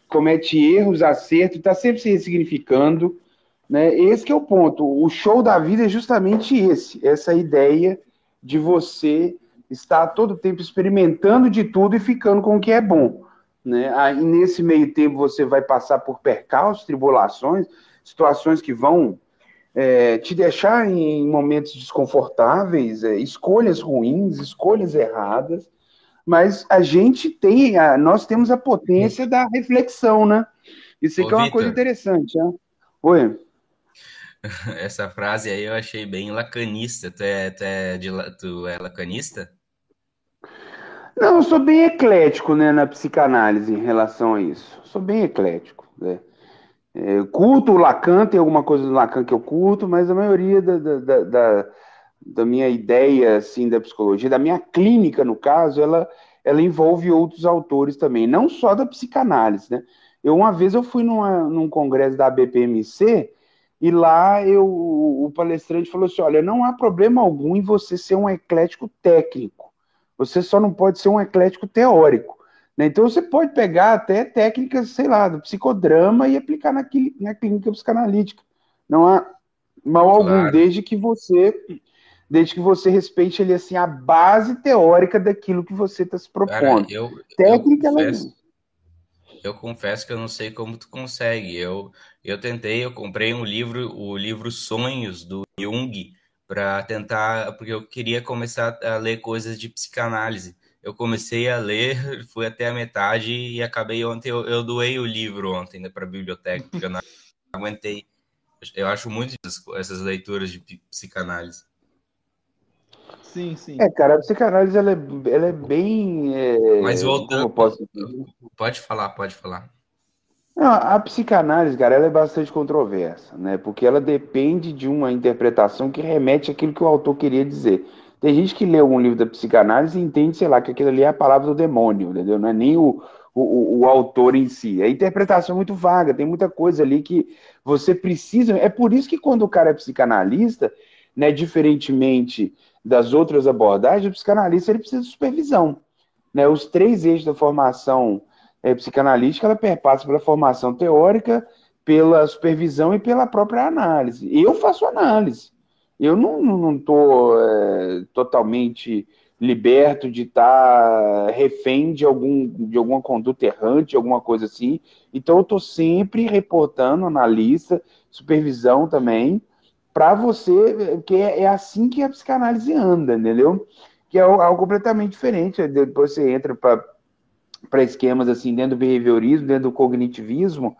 comete erros, acertos, está sempre se ressignificando, né? Esse é o ponto. O show da vida é justamente esse, essa ideia de você estar todo tempo experimentando de tudo e ficando com o que é bom. Né? Aí, nesse meio tempo você vai passar por percalços, tribulações, situações que vão é, te deixar em momentos desconfortáveis, é, escolhas ruins, escolhas erradas, mas a gente tem, a, nós temos a potência da reflexão, né? Isso aqui Ô, é uma Victor, coisa interessante, né? Oi. Essa frase aí eu achei bem lacanista. Tu é, tu é, de, tu é lacanista? Não, eu sou bem eclético né, na psicanálise em relação a isso. Sou bem eclético. Né? É, curto o Lacan, tem alguma coisa do Lacan que eu curto, mas a maioria da, da, da, da, minha ideia assim, da psicologia, da minha clínica, no caso, ela, ela envolve outros autores também, não só da psicanálise. Né? Eu, uma vez eu fui numa, num congresso da BPMC e lá eu, o palestrante falou assim: olha, não há problema algum em você ser um eclético técnico. Você só não pode ser um eclético teórico. Né? Então você pode pegar até técnicas, sei lá, do psicodrama e aplicar na, na clínica psicanalítica. Não há mal claro. algum, desde que você desde que você respeite ali assim a base teórica daquilo que você está se propondo. Cara, eu, Técnica eu confesso, eu confesso que eu não sei como tu consegue. Eu eu tentei, eu comprei um livro, o livro Sonhos do Jung para tentar, porque eu queria começar a ler coisas de psicanálise eu comecei a ler, fui até a metade e acabei ontem. Eu, eu doei o livro ontem né, para a biblioteca, porque eu não aguentei. Eu acho muito essas leituras de psicanálise. Sim, sim. É, cara, a psicanálise ela é, ela é bem. É, Mas voltando. Posso... Pode falar, pode falar. Não, a psicanálise, cara, ela é bastante controversa, né? Porque ela depende de uma interpretação que remete àquilo que o autor queria dizer. Tem gente que lê algum livro da psicanálise e entende, sei lá, que aquilo ali é a palavra do demônio, entendeu? Não é nem o, o, o autor em si. A interpretação é muito vaga, tem muita coisa ali que você precisa. É por isso que quando o cara é psicanalista, né, diferentemente das outras abordagens, o psicanalista ele precisa de supervisão. Né? Os três eixos da formação é, psicanalística ela perpassa pela formação teórica, pela supervisão e pela própria análise. Eu faço análise. Eu não estou é, totalmente liberto de estar tá refém de, algum, de alguma conduta errante, alguma coisa assim. Então, eu estou sempre reportando, analista, supervisão também, para você, que é, é, assim que a psicanálise anda, entendeu? Que é algo completamente diferente. Depois você entra para esquemas assim, dentro do behaviorismo, dentro do cognitivismo,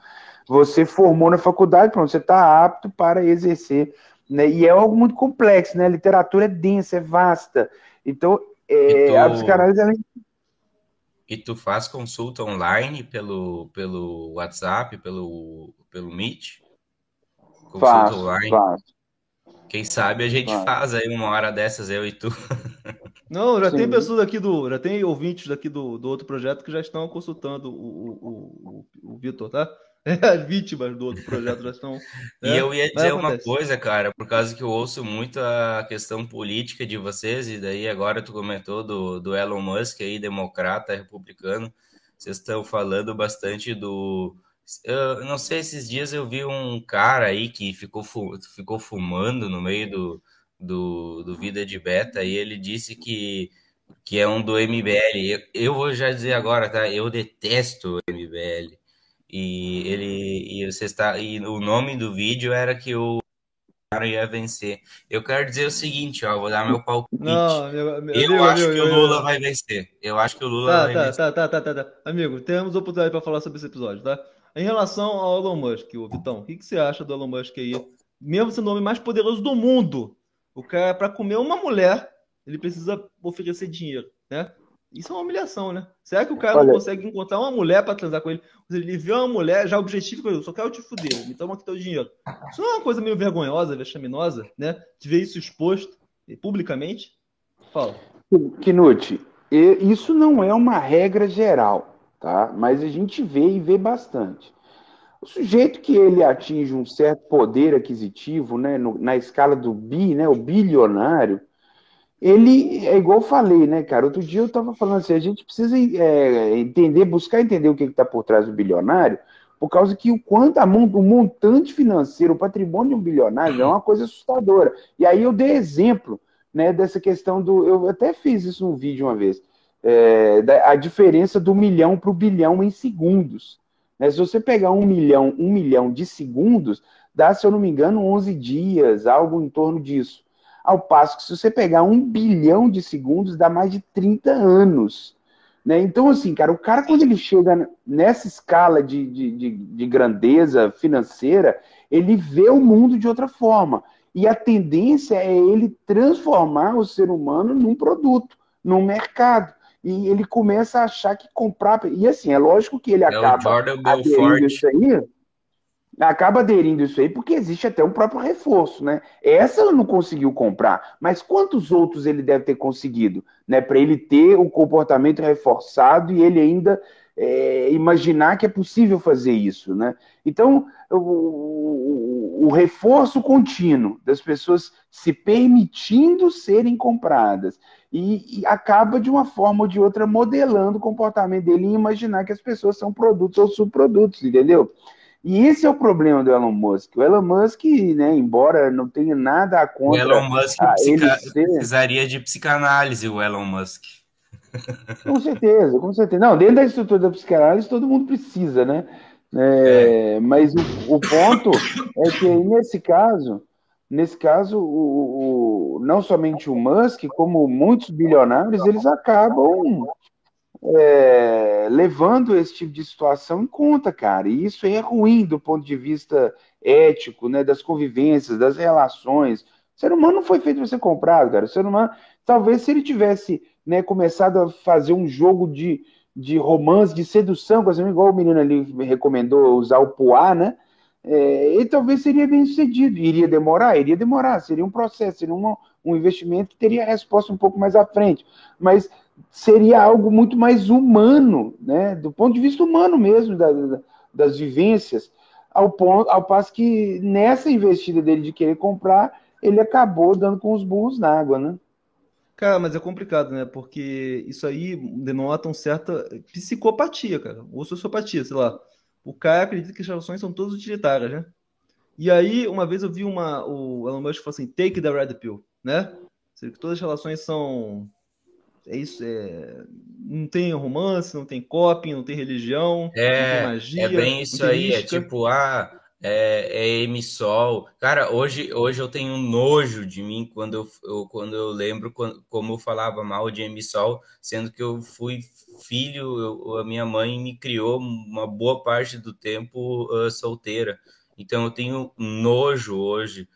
você formou na faculdade, pronto, você está apto para exercer né? E é algo muito complexo, né? A literatura é densa, é vasta. Então, é, tu... a psicanálise ela... É e tu faz consulta online pelo, pelo WhatsApp, pelo, pelo Meet? Consulta faço, online? Faço. Quem sabe a gente faço. faz aí uma hora dessas, eu e tu. Não, já Sim. tem pessoas aqui do. Já tem ouvintes daqui do, do outro projeto que já estão consultando o, o, o, o Vitor, tá? As vítimas do outro projeto já estão. e né? eu ia dizer uma coisa, cara, por causa que eu ouço muito a questão política de vocês, e daí agora tu comentou do, do Elon Musk aí, democrata, republicano. Vocês estão falando bastante do. Eu não sei, esses dias eu vi um cara aí que ficou, ficou fumando no meio do, do, do Vida de Beta e ele disse que, que é um do MBL. Eu, eu vou já dizer agora, tá? Eu detesto o MBL. E ele e você está e o nome do vídeo era que o cara ia vencer. Eu quero dizer o seguinte, ó, vou dar meu palpite. Não, meu, meu, eu amigo, acho que o Lula vai vencer. Eu acho que o Lula tá, vai tá, vencer. Tá, tá, tá, tá, tá. Amigo, temos oportunidade para falar sobre esse episódio, tá? Em relação ao Elon Musk, o Vitão, o que, que você acha do Elon Musk aí? Mesmo sendo o homem mais poderoso do mundo, o cara, para comer uma mulher, ele precisa oferecer dinheiro, né? Isso é uma humilhação, né? Será que o cara Olha... não consegue encontrar uma mulher para transar com ele? Ele vê uma mulher, já objetivo, eu só quero te fuder, me toma aqui teu dinheiro. Isso é uma coisa meio vergonhosa, vexaminosa, né? De ver isso exposto publicamente. Fala. Knut, isso não é uma regra geral, tá? Mas a gente vê e vê bastante. O sujeito que ele atinge um certo poder aquisitivo, né, no, na escala do bi, né, o bilionário, ele é igual eu falei, né, cara? Outro dia eu estava falando assim, a gente precisa é, entender, buscar entender o que está por trás do bilionário, por causa que o quanto a, o montante financeiro, o patrimônio de um bilionário é uma coisa assustadora. E aí eu dei exemplo, né, dessa questão do, eu até fiz isso no vídeo uma vez, é, da, a diferença do milhão para o bilhão em segundos. Né? Se você pegar um milhão, um milhão de segundos, dá, se eu não me engano, 11 dias, algo em torno disso. Ao passo que se você pegar um bilhão de segundos, dá mais de 30 anos. Né? Então, assim, cara, o cara, quando ele chega nessa escala de, de, de, de grandeza financeira, ele vê o mundo de outra forma. E a tendência é ele transformar o ser humano num produto, num mercado. E ele começa a achar que comprar. E assim, é lógico que ele é acaba aderindo isso aí acaba aderindo isso aí porque existe até um próprio reforço, né? Essa não conseguiu comprar, mas quantos outros ele deve ter conseguido, né? Para ele ter o comportamento reforçado e ele ainda é, imaginar que é possível fazer isso, né? Então, o, o, o, reforço contínuo das pessoas se permitindo serem compradas e, e, acaba de uma forma ou de outra modelando o comportamento dele e imaginar que as pessoas são produtos ou subprodutos, entendeu? E esse é o problema do Elon Musk. O Elon Musk, né, embora não tenha nada a contra... O Elon Musk psica... ser... precisaria de psicanálise, o Elon Musk. Com certeza, com certeza. Não, dentro da estrutura da psicanálise todo mundo precisa, né? É, é. Mas o, o, ponto é que nesse caso, nesse caso, o, o, não somente o Musk, como muitos bilionários, eles acabam é, levando esse tipo de situação em conta, cara. E isso é ruim do ponto de vista ético, né, das convivências, das relações. O ser humano não foi feito para ser comprado, cara. O ser humano, talvez se ele tivesse né, começado a fazer um jogo de, de romance, de sedução, coisa igual o menino ali me recomendou usar o poá, né? É, ele talvez seria bem sucedido. Iria demorar? Iria demorar. Seria um processo, seria um, um investimento que teria resposta um pouco mais à frente. Mas seria algo muito mais humano, né? Do ponto de vista humano mesmo, da, da, das vivências, ao, ponto, ao passo que nessa investida dele de querer comprar, ele acabou dando com os burros na água, né? Cara, mas é complicado, né? Porque isso aí denota uma certa psicopatia, cara. Ou sociopatia, sei lá. O cara acredita que as relações são todas utilitárias, né? E aí, uma vez eu vi uma. O Elon Musk falou assim: take the red pill, né? Que todas as relações são é isso, é, não tem romance, não tem coping, não tem religião, é, não tem magia. É bem isso aí, é mística. é tipo, ah, é, é emissol. Cara, hoje, hoje eu tenho nojo de mim quando eu, eu quando eu lembro quando, como eu falava mal de emissol, sendo que eu fui filho, eu, a minha mãe me criou uma boa parte do tempo uh, solteira. Então eu tenho nojo hoje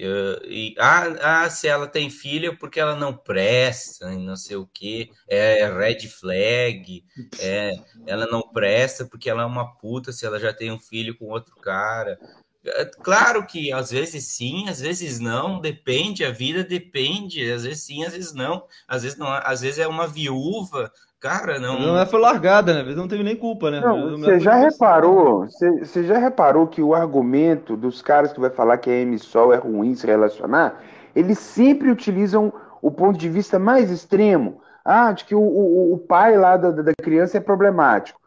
e, ah, ah, se ela tem filha porque ela não presta, não sei o que, é red flag, é, ela não presta porque ela é uma puta se ela já tem um filho com outro cara. É, claro que às vezes sim, às vezes não, depende, a vida depende, às vezes sim, às vezes não, às vezes não, às vezes é uma viúva Cara, não. Não foi largada, né? Às vezes não teve nem culpa, né? Não, você já reparou, você, você já reparou que o argumento dos caras que vai falar que a emissol é ruim se relacionar, eles sempre utilizam o ponto de vista mais extremo. Ah, de que o, o, o pai lá da, da criança é problemático.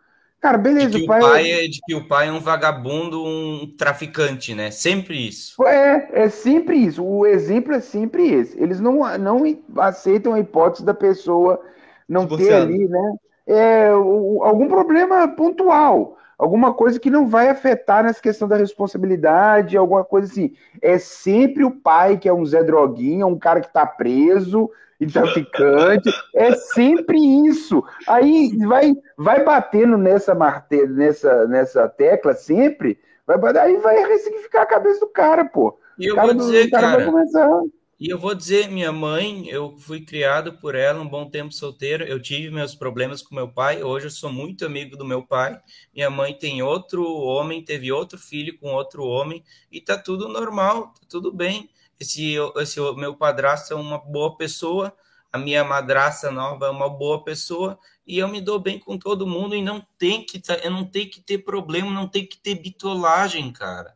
Cara, beleza, de que o pai, o pai é... é... de que o pai é um vagabundo, um traficante, né? Sempre isso. É, é sempre isso. O exemplo é sempre esse. Eles não, não aceitam a hipótese da pessoa não ter ali, né? É, o, algum problema pontual, alguma coisa que não vai afetar nessa questão da responsabilidade, alguma coisa assim. É sempre o pai que é um Zé Droguinha, um cara que está preso e traficante, é sempre isso. Aí vai, vai batendo nessa marte, nessa, nessa tecla sempre, vai, aí vai ressignificar a cabeça do cara, pô. E eu vou dizer, cara, cara E eu vou dizer, minha mãe, eu fui criado por ela um bom tempo solteiro. Eu tive meus problemas com meu pai. Hoje eu sou muito amigo do meu pai. Minha mãe tem outro homem, teve outro filho com outro homem e tá tudo normal, tá tudo bem. Esse, esse meu padrasto é uma boa pessoa, a minha madraça nova é uma boa pessoa e eu me dou bem com todo mundo e não tem que tá, eu não tenho que ter problema, não tem que ter bitolagem, cara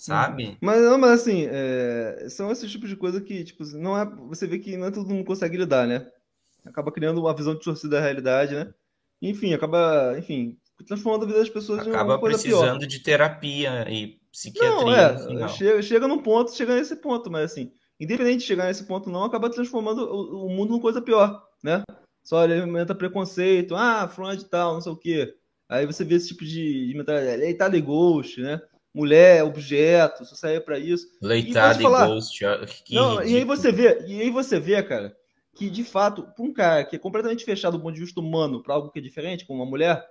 sabe? Mas não, mas assim, é, são esses tipos de coisa que, tipo, não é, você vê que não é todo mundo consegue lidar, né? Acaba criando uma visão distorcida da realidade, né? Enfim, acaba, enfim, transformando a vida das pessoas acaba em uma coisa precisando pior. de terapia e psiquiatria. Não, é, chega, chega num ponto, chega nesse ponto, mas assim, independente de chegar nesse ponto não, acaba transformando o, o mundo numa coisa pior, né? Só alimenta preconceito, ah, fulano de tal, não sei o quê. Aí você vê esse tipo de, de mentalidade, aí tá de ghost, né? Mulher, objeto, só serve para isso. Leitado e, falar, Ghost. Não, e aí você vê, e aí você vê, cara, que de fato, para um cara que é completamente fechado do ponto de vista humano para algo que é diferente, como uma mulher,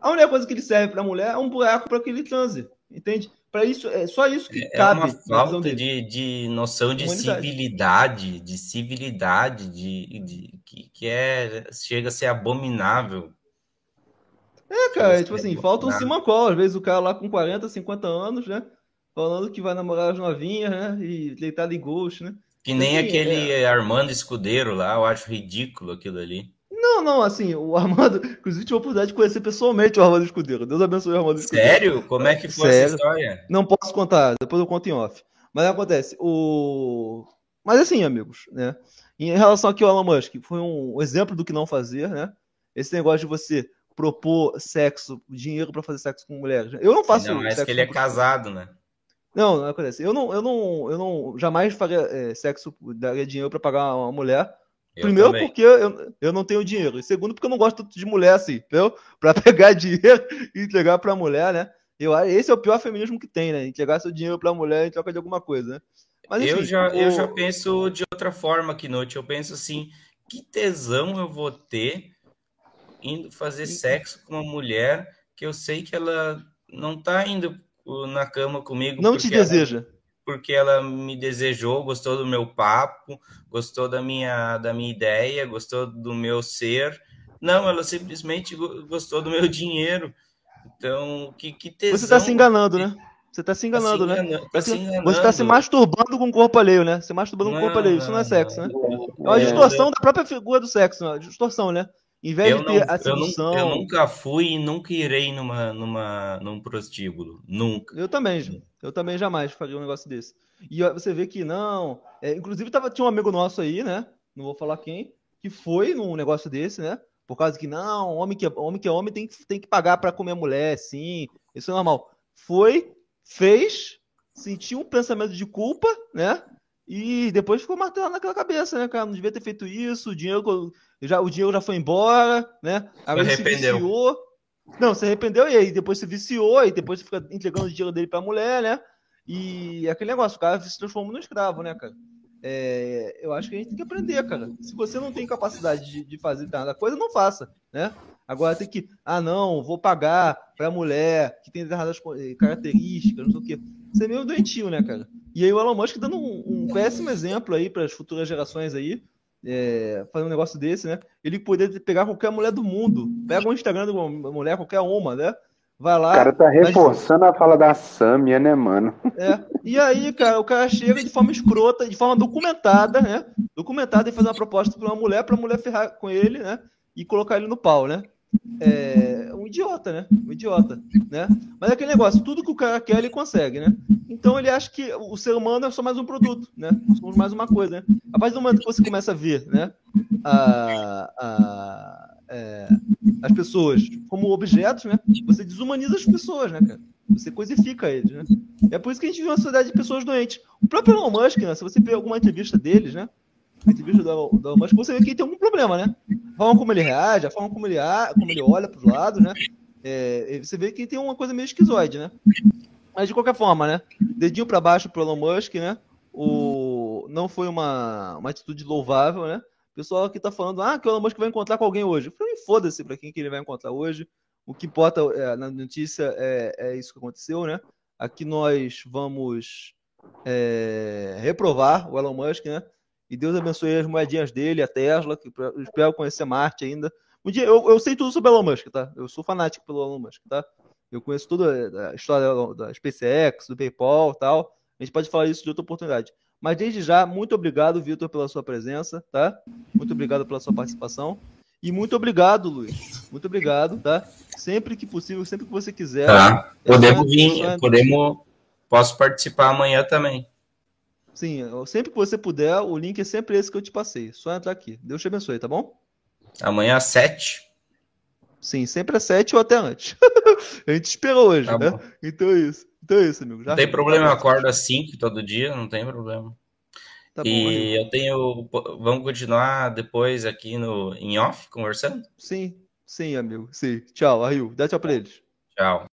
a única coisa que ele serve para mulher é um buraco para que ele transe, entende? Para isso, é só isso que é cabe. É uma falta de, de noção de civilidade, de civilidade, de, de que, que é chega a ser abominável é, cara, tipo assim, falta um Simancol. Às vezes o cara lá com 40, 50 anos, né? Falando que vai namorar as novinhas, né? E deitado em ghost, né? Que nem assim, aquele é... Armando Escudeiro lá, eu acho ridículo aquilo ali. Não, não, assim, o Armando. Inclusive, tive a oportunidade de conhecer pessoalmente o Armando Escudeiro. Deus abençoe o Armando Escudeiro. Sério? Como é que foi Sério? essa história? Não posso contar, depois eu conto em off. Mas acontece, o. Mas assim, amigos, né? Em relação aqui ao Elon Musk, foi um exemplo do que não fazer, né? Esse negócio de você propor sexo, dinheiro para fazer sexo com mulheres. Eu não faço. Não, mas que ele é casado, né? Não, não acontece. Eu não, eu não, eu não jamais faria é, sexo, daria dinheiro para pagar uma mulher. Eu Primeiro também. porque eu, eu não tenho dinheiro. E segundo porque eu não gosto tanto de mulher assim, entendeu? Pra pegar dinheiro e entregar pra mulher, né? Eu, esse é o pior feminismo que tem, né? Entregar seu dinheiro pra mulher em troca de alguma coisa, né? Mas, enfim, eu, já, o... eu já penso de outra forma noite. Eu penso assim, que tesão eu vou ter indo fazer sexo com uma mulher que eu sei que ela não tá indo na cama comigo. Não te deseja. Ela, porque ela me desejou, gostou do meu papo, gostou da minha, da minha ideia, gostou do meu ser. Não, ela simplesmente gostou do meu dinheiro. Então, que, que tesão. Você está se enganando, né? Você está se enganando, tá se enganando, né? Tá se enganando. Você está se masturbando com o corpo alheio, né? Se masturbando com o corpo alheio. Isso não é sexo, né? É uma distorção da própria figura do sexo, uma distorção, né? Em vez eu de ter não, a sedução... eu, eu, nunca fui e nunca irei numa, numa, num prostíbulo. Nunca. Eu também, eu também jamais faria um negócio desse. E você vê que não. É, inclusive, tava, tinha um amigo nosso aí, né? Não vou falar quem, que foi num negócio desse, né? Por causa que, não, homem que é homem, que é homem tem, tem que pagar para comer mulher, sim. Isso é normal. Foi, fez, sentiu um pensamento de culpa, né? E depois ficou martelando naquela cabeça, né, cara? Não devia ter feito isso, o dinheiro já, o dinheiro já foi embora, né? Agora se. Viciou. Não, se arrependeu e aí depois se viciou e depois você fica entregando o dinheiro dele pra mulher, né? E aquele negócio, o cara se transforma no escravo, né, cara? É, eu acho que a gente tem que aprender, cara. Se você não tem capacidade de, de fazer nada coisa, não faça, né? Agora tem que, ah, não, vou pagar pra mulher que tem determinadas características, não sei o quê. Você é meio doentio, né, cara? E aí o Elon Musk dando um, um péssimo exemplo aí para as futuras gerações aí, é, fazer um negócio desse, né? Ele poderia pegar qualquer mulher do mundo. Pega o Instagram de uma mulher, qualquer uma, né? Vai lá. O cara tá reforçando mas... a fala da Samia, né, mano? É. E aí, cara, o cara chega de forma escrota, de forma documentada, né? Documentada e fazer uma proposta para uma mulher, para a mulher ferrar com ele, né? E colocar ele no pau, né? É, um idiota, né? Um idiota, né? Mas é aquele negócio, tudo que o cara quer, ele consegue, né? Então ele acha que o ser humano é só mais um produto, né? Somos mais uma coisa, né? A partir do momento que você começa a ver, né? A, a, é, as pessoas como objetos, né? Você desumaniza as pessoas, né, cara? Você coisifica eles, né? É por isso que a gente vive uma sociedade de pessoas doentes. O próprio Elon Musk, né? Se você ver alguma entrevista deles, né? Entrevista do, do Musk, você vê que tem algum problema, né? A forma como ele reage, a forma como ele, como ele olha para os lados, né? É, você vê que tem uma coisa meio esquizoide, né? Mas de qualquer forma, né? Dedinho para baixo pro Elon Musk, né? O... Não foi uma, uma atitude louvável, né? O pessoal aqui tá falando, ah, que o Elon Musk vai encontrar com alguém hoje. Eu falei, foda-se para quem que ele vai encontrar hoje. O que importa é, na notícia é, é isso que aconteceu, né? Aqui nós vamos é, reprovar o Elon Musk, né? E Deus abençoe as moedinhas dele, a Tesla, que eu espero conhecer Marte ainda. Um dia, eu, eu sei tudo sobre Elon Musk, tá? Eu sou fanático pelo Elon Musk, tá? Eu conheço toda a história da SpaceX, do PayPal tal. A gente pode falar isso de outra oportunidade. Mas desde já, muito obrigado, Vitor, pela sua presença, tá? Muito obrigado pela sua participação. E muito obrigado, Luiz. Muito obrigado, tá? Sempre que possível, sempre que você quiser. Tá. É podemos vir, é podemos. Posso participar amanhã também. Sim, sempre que você puder, o link é sempre esse que eu te passei. Só entrar aqui. Deus te abençoe, tá bom? Amanhã às sete. Sim, sempre às sete ou até antes. a gente esperou hoje, tá né? Bom. Então é isso. Então é isso, amigo. Já não tem problema, eu acordo às cinco todo dia, não tem problema. Tá e bom, eu tenho. Vamos continuar depois aqui no em off conversando? Sim, sim, amigo. Sim. Tchau, Aril. Dá tchau pra eles. Tchau.